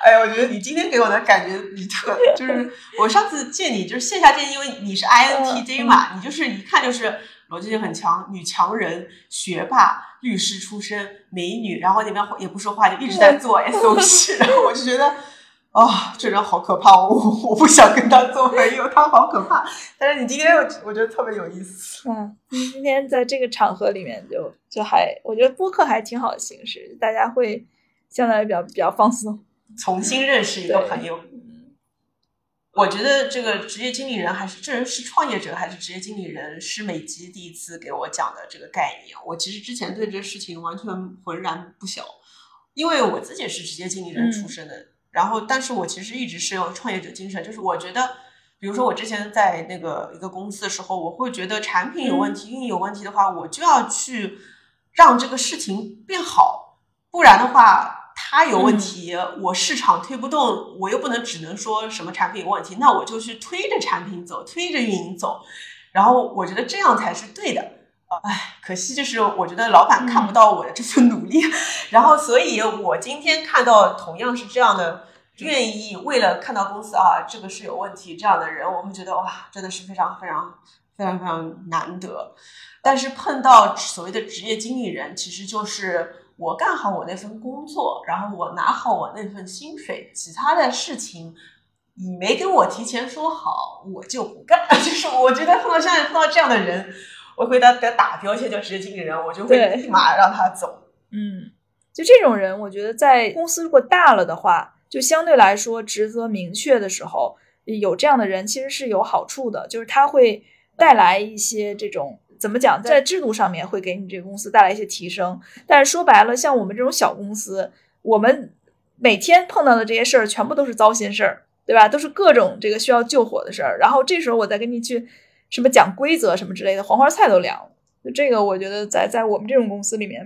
Speaker 2: 哎，我觉得你今天给我的感觉，你特就是我上次见你就是线下见，因为你是 INTJ 嘛，你就是一看就是逻辑性很强，女强人、学霸、律师出身、美女，然后那边也不说话，就一直在做 SOP，然后我就觉得。哦，这人好可怕！我我不想跟他做朋友，他好可怕。但是你今天我我觉得特别有意思。
Speaker 1: 嗯，今天在这个场合里面就就还，我觉得播客还挺好的形式，大家会相对来比较比较放松，
Speaker 2: 重新认识一个朋友。我觉得这个职业经理人还是这人是创业者还是职业经理人，是美吉第一次给我讲的这个概念。我其实之前对这个事情完全浑然不晓，因为我自己是职业经理人出身的。
Speaker 1: 嗯
Speaker 2: 然后，但是我其实一直是有创业者精神，就是我觉得，比如说我之前在那个一个公司的时候，我会觉得产品有问题、运营有问题的话，我就要去让这个事情变好，不然的话，它有问题，我市场推不动，我又不能只能说什么产品有问题，那我就去推着产品走，推着运营走，然后我觉得这样才是对的。唉，可惜就是我觉得老板看不到我的这份努力，然后所以我今天看到同样是这样的，愿意为了看到公司啊这个是有问题这样的人，我会觉得哇，真的是非常非常非常非常难得。但是碰到所谓的职业经理人，其实就是我干好我那份工作，然后我拿好我那份薪水，其他的事情你没跟我提前说好，我就不干。就是我觉得碰到现在碰到这样的人。我会给他打标签叫职业经理人，我就会立马让他走。
Speaker 1: 嗯，就这种人，我觉得在公司如果大了的话，就相对来说职责明确的时候，有这样的人其实是有好处的，就是他会带来一些这种怎么讲，在制度上面会给你这个公司带来一些提升。但是说白了，像我们这种小公司，我们每天碰到的这些事儿全部都是糟心事儿，对吧？都是各种这个需要救火的事儿。然后这时候我再跟你去。什么讲规则什么之类的，黄花菜都凉了。就这个，我觉得在在我们这种公司里面，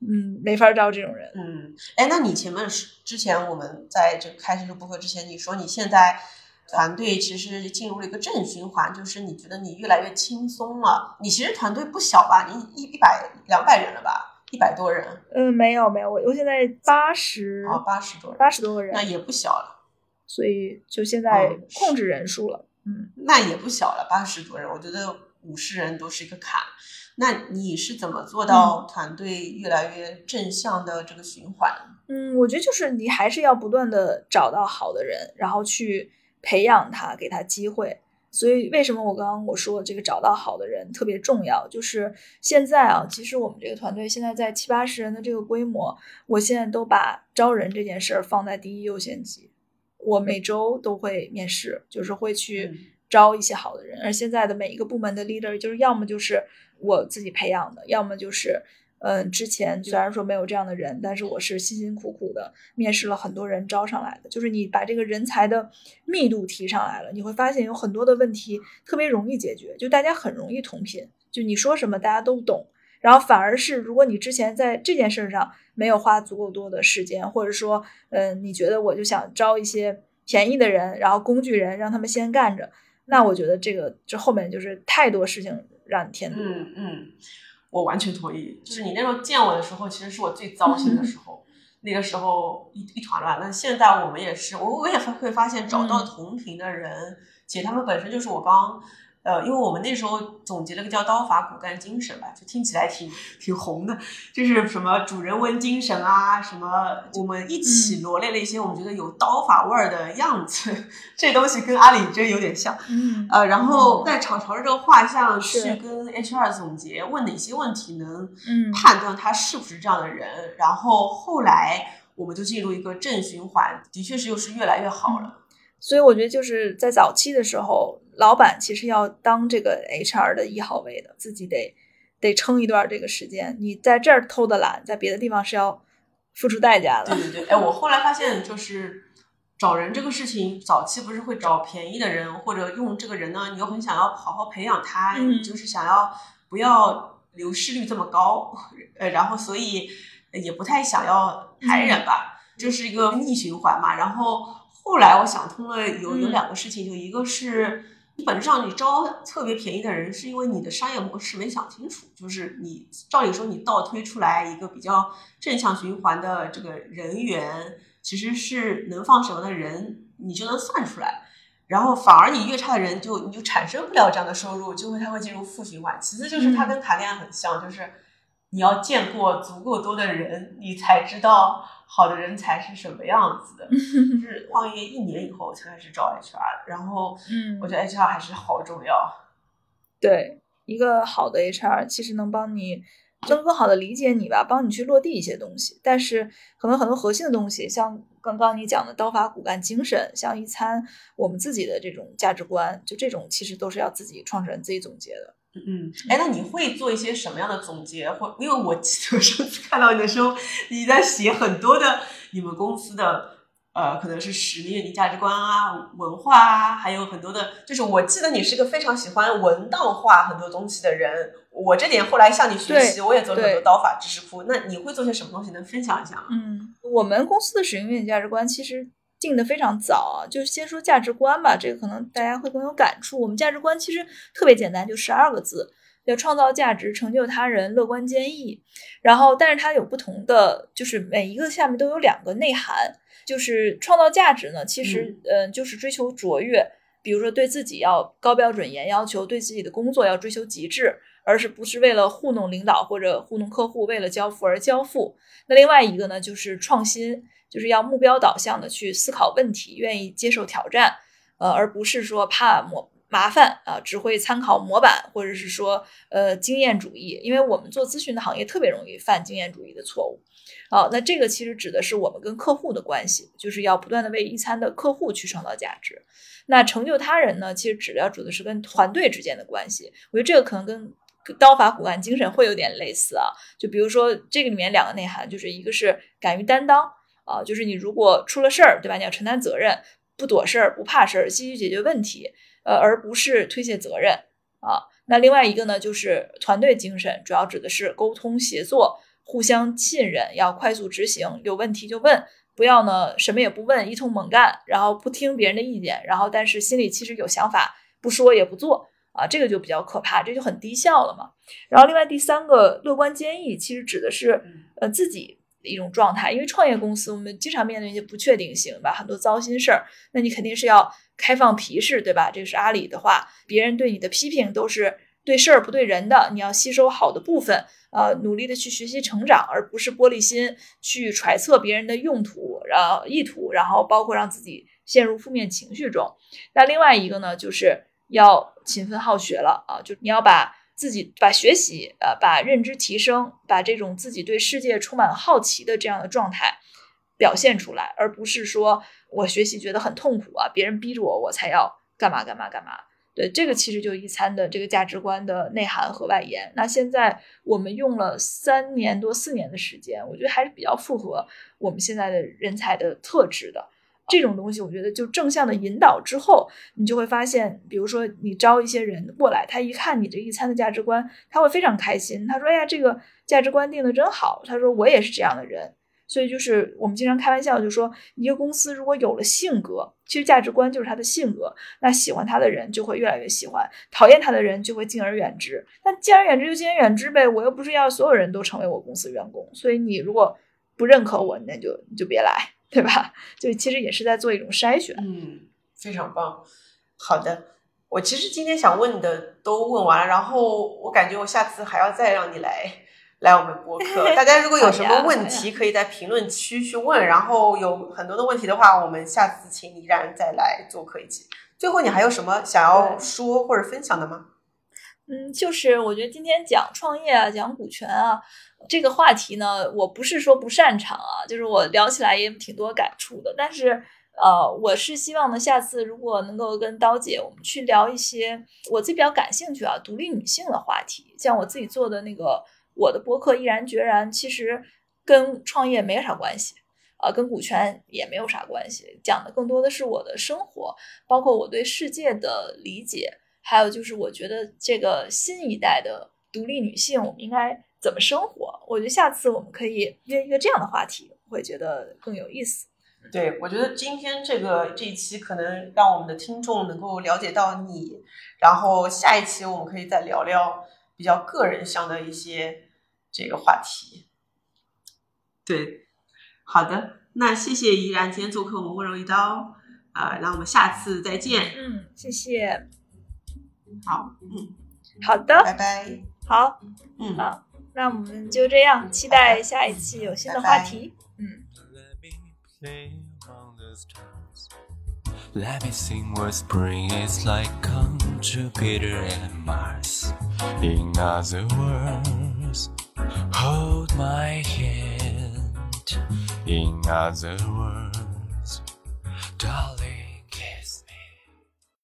Speaker 1: 嗯，没法招这种人。
Speaker 2: 嗯，哎，那你前面是之前我们在这个开始录播客之前，你说你现在团队其实进入了一个正循环，就是你觉得你越来越轻松了。你其实团队不小吧？你一一百两百人了吧？一百多人？
Speaker 1: 嗯，没有没有，我我现在八十
Speaker 2: 哦，八十多人，
Speaker 1: 八十多个人，
Speaker 2: 那也不小了。
Speaker 1: 所以就现在控制人数了，嗯，
Speaker 2: 那也不小了，八十多人，我觉得五十人都是一个坎。那你是怎么做到团队越来越正向的这个循环？
Speaker 1: 嗯，我觉得就是你还是要不断的找到好的人，然后去培养他，给他机会。所以为什么我刚刚我说这个找到好的人特别重要？就是现在啊，其实我们这个团队现在在七八十人的这个规模，我现在都把招人这件事儿放在第一优先级。我每周都会面试，就是会去招一些好的人。而现在的每一个部门的 leader，就是要么就是我自己培养的，要么就是，嗯，之前虽然说没有这样的人，但是我是辛辛苦苦的面试了很多人招上来的。就是你把这个人才的密度提上来了，你会发现有很多的问题特别容易解决，就大家很容易同频，就你说什么大家都懂。然后反而是，如果你之前在这件事上没有花足够多的时间，或者说，嗯，你觉得我就想招一些便宜的人，然后工具人让他们先干着，那我觉得这个这后面就是太多事情让你添堵。
Speaker 2: 嗯嗯，我完全同意。就是你那时候见我的时候，其实是我最糟心的时候，那个时候一一团乱。那现在我们也是，我我也会发现找到同频的人，且他们本身就是我刚。呃，因为我们那时候总结了个叫“刀法骨干精神”吧，就听起来挺挺红的，就是什么主人翁精神啊，什么我们一起罗列了一些我们觉得有刀法味儿的样子，这东西跟阿里真有点像。
Speaker 1: 嗯，
Speaker 2: 呃，然后在朝朝着这个画像去跟 HR 总结，问哪些问题能判断他是不是这样的人，然后后来我们就进入一个正循环，的确是又是越来越好了。
Speaker 1: 所以我觉得就是在早期的时候。老板其实要当这个 HR 的一号位的，自己得得撑一段这个时间。你在这儿偷的懒，在别的地方是要付出代价
Speaker 2: 的。对对对，哎，我后来发现，就是找人这个事情，早期不是会找便宜的人，或者用这个人呢，你又很想要好好培养他，就是想要不要流失率这么高，呃，然后所以也不太想要抬人吧，就是一个逆循环嘛。然后后来我想通了，有有两个事情，就一个是。本质上，你招特别便宜的人，是因为你的商业模式没想清楚。就是你照理说，你倒推出来一个比较正向循环的这个人员，其实是能放什么的人，你就能算出来。然后反而你越差的人，就你就产生不了这样的收入，就会他会进入负循环。其次就是他跟谈恋爱很像，就是你要见过足够多的人，你才知道。好的人才是什么样子的？是创业一年以后才开始招 HR，然后，嗯，我觉得 HR 还是好重要。
Speaker 1: 对，一个好的 HR 其实能帮你，就能更好的理解你吧，帮你去落地一些东西。但是，可能很多核心的东西，像刚刚你讲的刀法骨干精神，像一餐我们自己的这种价值观，就这种其实都是要自己创始人自己总结的。
Speaker 2: 嗯，哎，那你会做一些什么样的总结？或因为我记得上次看到你的时候，你在写很多的你们公司的呃，可能是使命、价值观啊、文化啊，还有很多的，就是我记得你是个非常喜欢文道化很多东西的人。我这点后来向你学习，我也做了很多刀法知识库。那你会做些什么东西？能分享一下吗？
Speaker 1: 嗯，我们公司的使命愿景价值观其实。定的非常早啊，就先说价值观吧，这个可能大家会更有感触。我们价值观其实特别简单，就十二个字，叫创造价值、成就他人、乐观坚毅。然后，但是它有不同的，就是每一个下面都有两个内涵。就是创造价值呢，其实嗯，就是追求卓越，比如说对自己要高标准、严要求，对自己的工作要追求极致，而是不是为了糊弄领导或者糊弄客户，为了交付而交付。那另外一个呢，就是创新。就是要目标导向的去思考问题，愿意接受挑战，呃，而不是说怕模麻烦啊，只会参考模板，或者是说呃经验主义。因为我们做咨询的行业特别容易犯经验主义的错误。好，那这个其实指的是我们跟客户的关系，就是要不断的为一餐的客户去创造价值。那成就他人呢，其实指的要指的是跟团队之间的关系。我觉得这个可能跟刀法骨干精神会有点类似啊。就比如说这个里面两个内涵，就是一个是敢于担当。啊，就是你如果出了事儿，对吧？你要承担责任，不躲事儿，不怕事儿，积极解决问题，呃，而不是推卸责任啊。那另外一个呢，就是团队精神，主要指的是沟通协作，互相信任，要快速执行，有问题就问，不要呢什么也不问，一通猛干，然后不听别人的意见，然后但是心里其实有想法，不说也不做啊，这个就比较可怕，这就很低效了嘛。然后另外第三个乐观坚毅，其实指的是呃自己的一种状态，因为创业公司我们经常面对一些不确定性吧，很多糟心事儿，那你肯定是要开放皮实，对吧？这个是阿里的话，别人对你的批评都是。对事儿不对人的，你要吸收好的部分，呃，努力的去学习成长，而不是玻璃心去揣测别人的用途，然后意图，然后包括让自己陷入负面情绪中。那另外一个呢，就是要勤奋好学了啊，就你要把自己把学习，呃，把认知提升，把这种自己对世界充满好奇的这样的状态表现出来，而不是说我学习觉得很痛苦啊，别人逼着我，我才要干嘛干嘛干嘛。对，这个其实就一餐的这个价值观的内涵和外延。那现在我们用了三年多四年的时间，我觉得还是比较符合我们现在的人才的特质的。这种东西，我觉得就正向的引导之后，你就会发现，比如说你招一些人过来，他一看你这一餐的价值观，他会非常开心。他说：“哎呀，这个价值观定的真好。”他说：“我也是这样的人。”所以就是我们经常开玩笑，就说一个公司如果有了性格，其实价值观就是他的性格。那喜欢他的人就会越来越喜欢，讨厌他的人就会敬而远之。那敬而远之就敬而远之呗，我又不是要所有人都成为我公司员工。所以你如果不认可我，那就你就别来，对吧？就其实也是在做一种筛选。
Speaker 2: 嗯，非常棒。好的，我其实今天想问的都问完了，然后我感觉我下次还要再让你来。来我们播客，大家如果有什么问题，可以在评论区去问。然后有很多的问题的话，我们下次请依然再来做客一起。最后，你还有什么想要说或者分享的吗？
Speaker 1: 嗯，就是我觉得今天讲创业啊，讲股权啊，这个话题呢，我不是说不擅长啊，就是我聊起来也挺多感触的。但是，呃，我是希望呢，下次如果能够跟刀姐我们去聊一些我自己比较感兴趣啊，独立女性的话题，像我自己做的那个。我的博客毅然决然，其实跟创业没啥关系，啊，跟股权也没有啥关系，讲的更多的是我的生活，包括我对世界的理解，还有就是我觉得这个新一代的独立女性，我们应该怎么生活？我觉得下次我们可以约一个这样的话题，会觉得更有意思。
Speaker 2: 对，我觉得今天这个这一期可能让我们的听众能够了解到你，然后下一期我们可以再聊聊。比较个人向的一些这个话题，对，好的，那谢谢怡然今天做客我们温柔一刀啊，那我们下次再见。
Speaker 1: 嗯，谢谢。
Speaker 2: 好，嗯，
Speaker 1: 好的，
Speaker 2: 拜拜。
Speaker 1: 好，
Speaker 2: 嗯，
Speaker 1: 好，那我们就这样，期待下一期有新的话题。嗯。Let me sing what spring is like on Jupiter and Mars. In other words, hold my hand. In other words, darling.